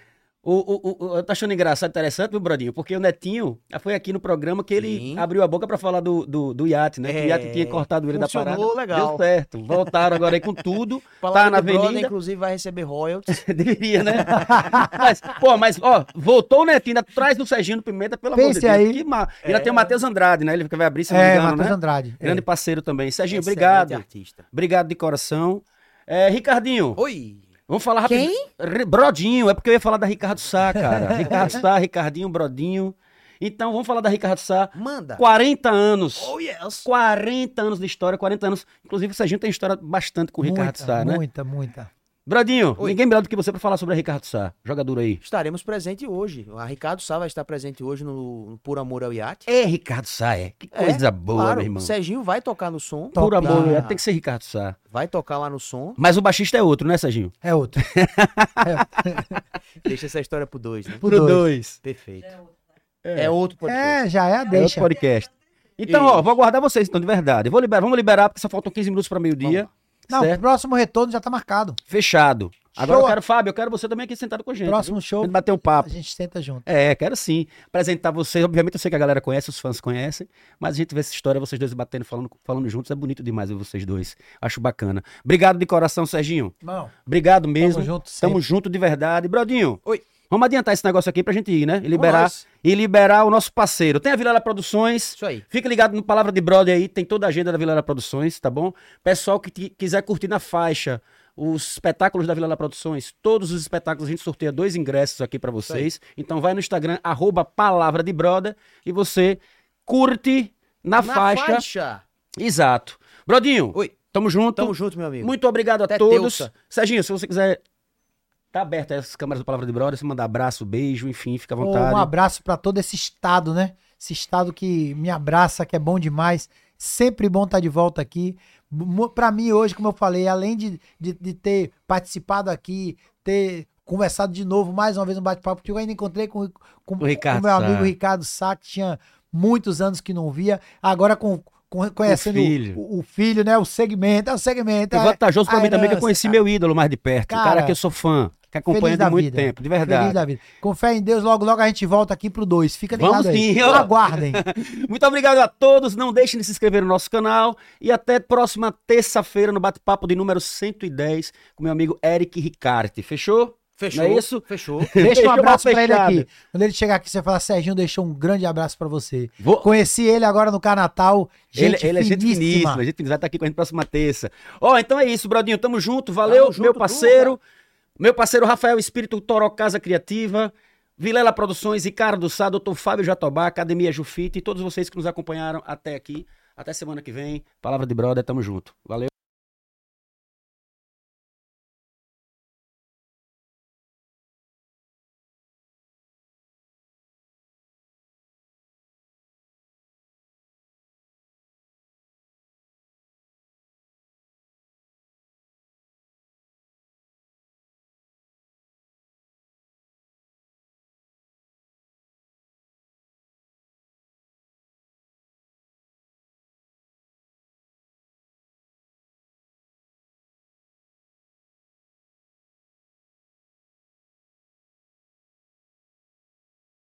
O, o, o, eu tô achando engraçado, interessante, meu Brodinho, porque o Netinho ah, foi aqui no programa que ele Sim. abriu a boca pra falar do, do, do iate, né? Que o iate É, tinha cortado ele da parada. legal. Deu certo. Voltaram agora aí com tudo. Palavra tá na de brother, avenida. inclusive, vai receber royalties. Deveria, né? mas, pô, mas, ó, voltou o Netinho atrás do Serginho do Pimenta, pelo amor de Pense Deus. aí. Que ma... Ainda tem o Matheus Andrade, né? Ele vai abrir, se não me É, engano, Matheus né? Andrade. é. Grande parceiro também. Serginho, Excelente obrigado. artista. Obrigado de coração. É, Ricardinho, Oi. Vamos falar rápido. Quem? Brodinho, é porque eu ia falar da Ricardo Sá, cara. Ricardo Sá, Ricardinho, Brodinho. Então, vamos falar da Ricardo Sá. Manda. 40 anos. Oh, yes. 40 anos de história, 40 anos. Inclusive, o Serginho tem história bastante com o Ricardo muita, Sá, né? muita, muita. Brodinho, Oi. ninguém melhor do que você pra falar sobre a Ricardo Sá. Jogador aí. Estaremos presentes hoje. A Ricardo Sá vai estar presente hoje no, Por Amor ao Iate. É Ricardo Sá, é. Que É, coisa boa, claro, meu irmão. Serginho vai tocar no som. Por Tocar. amor, é, tem que ser Ricardo Sá. Vai tocar lá no som. Mas o baixista é outro, né, Serginho? É outro. Deixa essa história pro dois, né? Pro dois. Perfeito. É, outro podcast. É, já é a É outro deixa. podcast. Então, ó, vou aguardar vocês, então, de verdade. Vou liberar, vamos liberar, porque só faltam 15 minutos para meio-dia. Não, o Certo? próximo retorno já tá marcado. Fechado. Agora Show. eu quero, Fábio, eu quero você também aqui sentado com a gente. Próximo viu? show. A gente bater um A papo. gente senta junto. É, quero sim. Apresentar vocês. Obviamente eu sei que a galera conhece, os fãs conhecem, mas a gente vê essa história, vocês dois batendo, falando, falando juntos, é bonito demais ver vocês dois. Acho bacana. Obrigado de coração, Serginho. Não, Obrigado mesmo. tamo junto Tamo sempre. junto de verdade. Brodinho. Oi. Vamos adiantar esse negócio aqui pra gente ir, né? E liberar, e liberar o nosso parceiro. Tem a Vilela Produções. Isso aí. Fica ligado no Palavra de Brother aí, tem toda a agenda da Vilela Produções, tá bom? Pessoal que quiser curtir na faixa os espetáculos da Vilela Produções, todos os espetáculos a gente sorteia dois ingressos aqui pra vocês. Então vai no Instagram, arroba Palavra de Brother, e você curte na, faixa. Exato. Brodinho, Oi. tamo junto. Tamo junto, meu amigo. Muito obrigado a Até todos. Serginho, se você quiser. Tá aberto as câmeras do Palavra de Brother, você mandar abraço, beijo, enfim, fica à vontade. Um abraço pra todo esse estado, né? Esse estado que me abraça, que é bom demais. Sempre bom estar de volta aqui. Pra mim, hoje, como eu falei, além de, de, de ter participado aqui, ter conversado de novo, mais uma vez um bate-papo, porque eu ainda encontrei com, com, O Ricardo com meu Sá. amigo Ricardo Sá, que tinha muitos anos que não via. Agora com, conhecendo o filho. o, o filho, né? O segmento, é o segmento. É é- vantajoso pra mim também que eu conheci cara. meu ídolo mais de perto. o cara Cara, que eu sou fã, que acompanha feliz de muito vida. tempo, de Feliz verdade. da vida. Com fé em Deus, logo, logo a gente volta aqui pro 2. Fica ligado Vamos aí. sim, ó. Aguardem. Muito obrigado a todos. Não deixem de se inscrever no nosso canal. E até próxima terça-feira no bate-papo de número 110 com meu amigo Eric Ricarte. Fechou? Fechou. Não é isso? Fechou. Deixa um abraço pra ele aqui. Quando ele chegar aqui, você fala, Serginho deixou um grande abraço pra você. Vou- Conheci ele agora no Carnatal. Ele, Gente ele é gente finíssima. finíssima, a gente vai estar aqui com a gente próxima terça. Ó, então é isso, Brodinho. Tamo junto, valeu, Tamo junto, meu parceiro. Meu parceiro Rafael Espírito Toró Casa Criativa, Vilela Produções, Ricardo Sá, Doutor Fábio Jatobá, Academia Jufite e todos vocês que nos acompanharam até aqui. Até semana que vem. Palavra de brother, tamo junto. Valeu.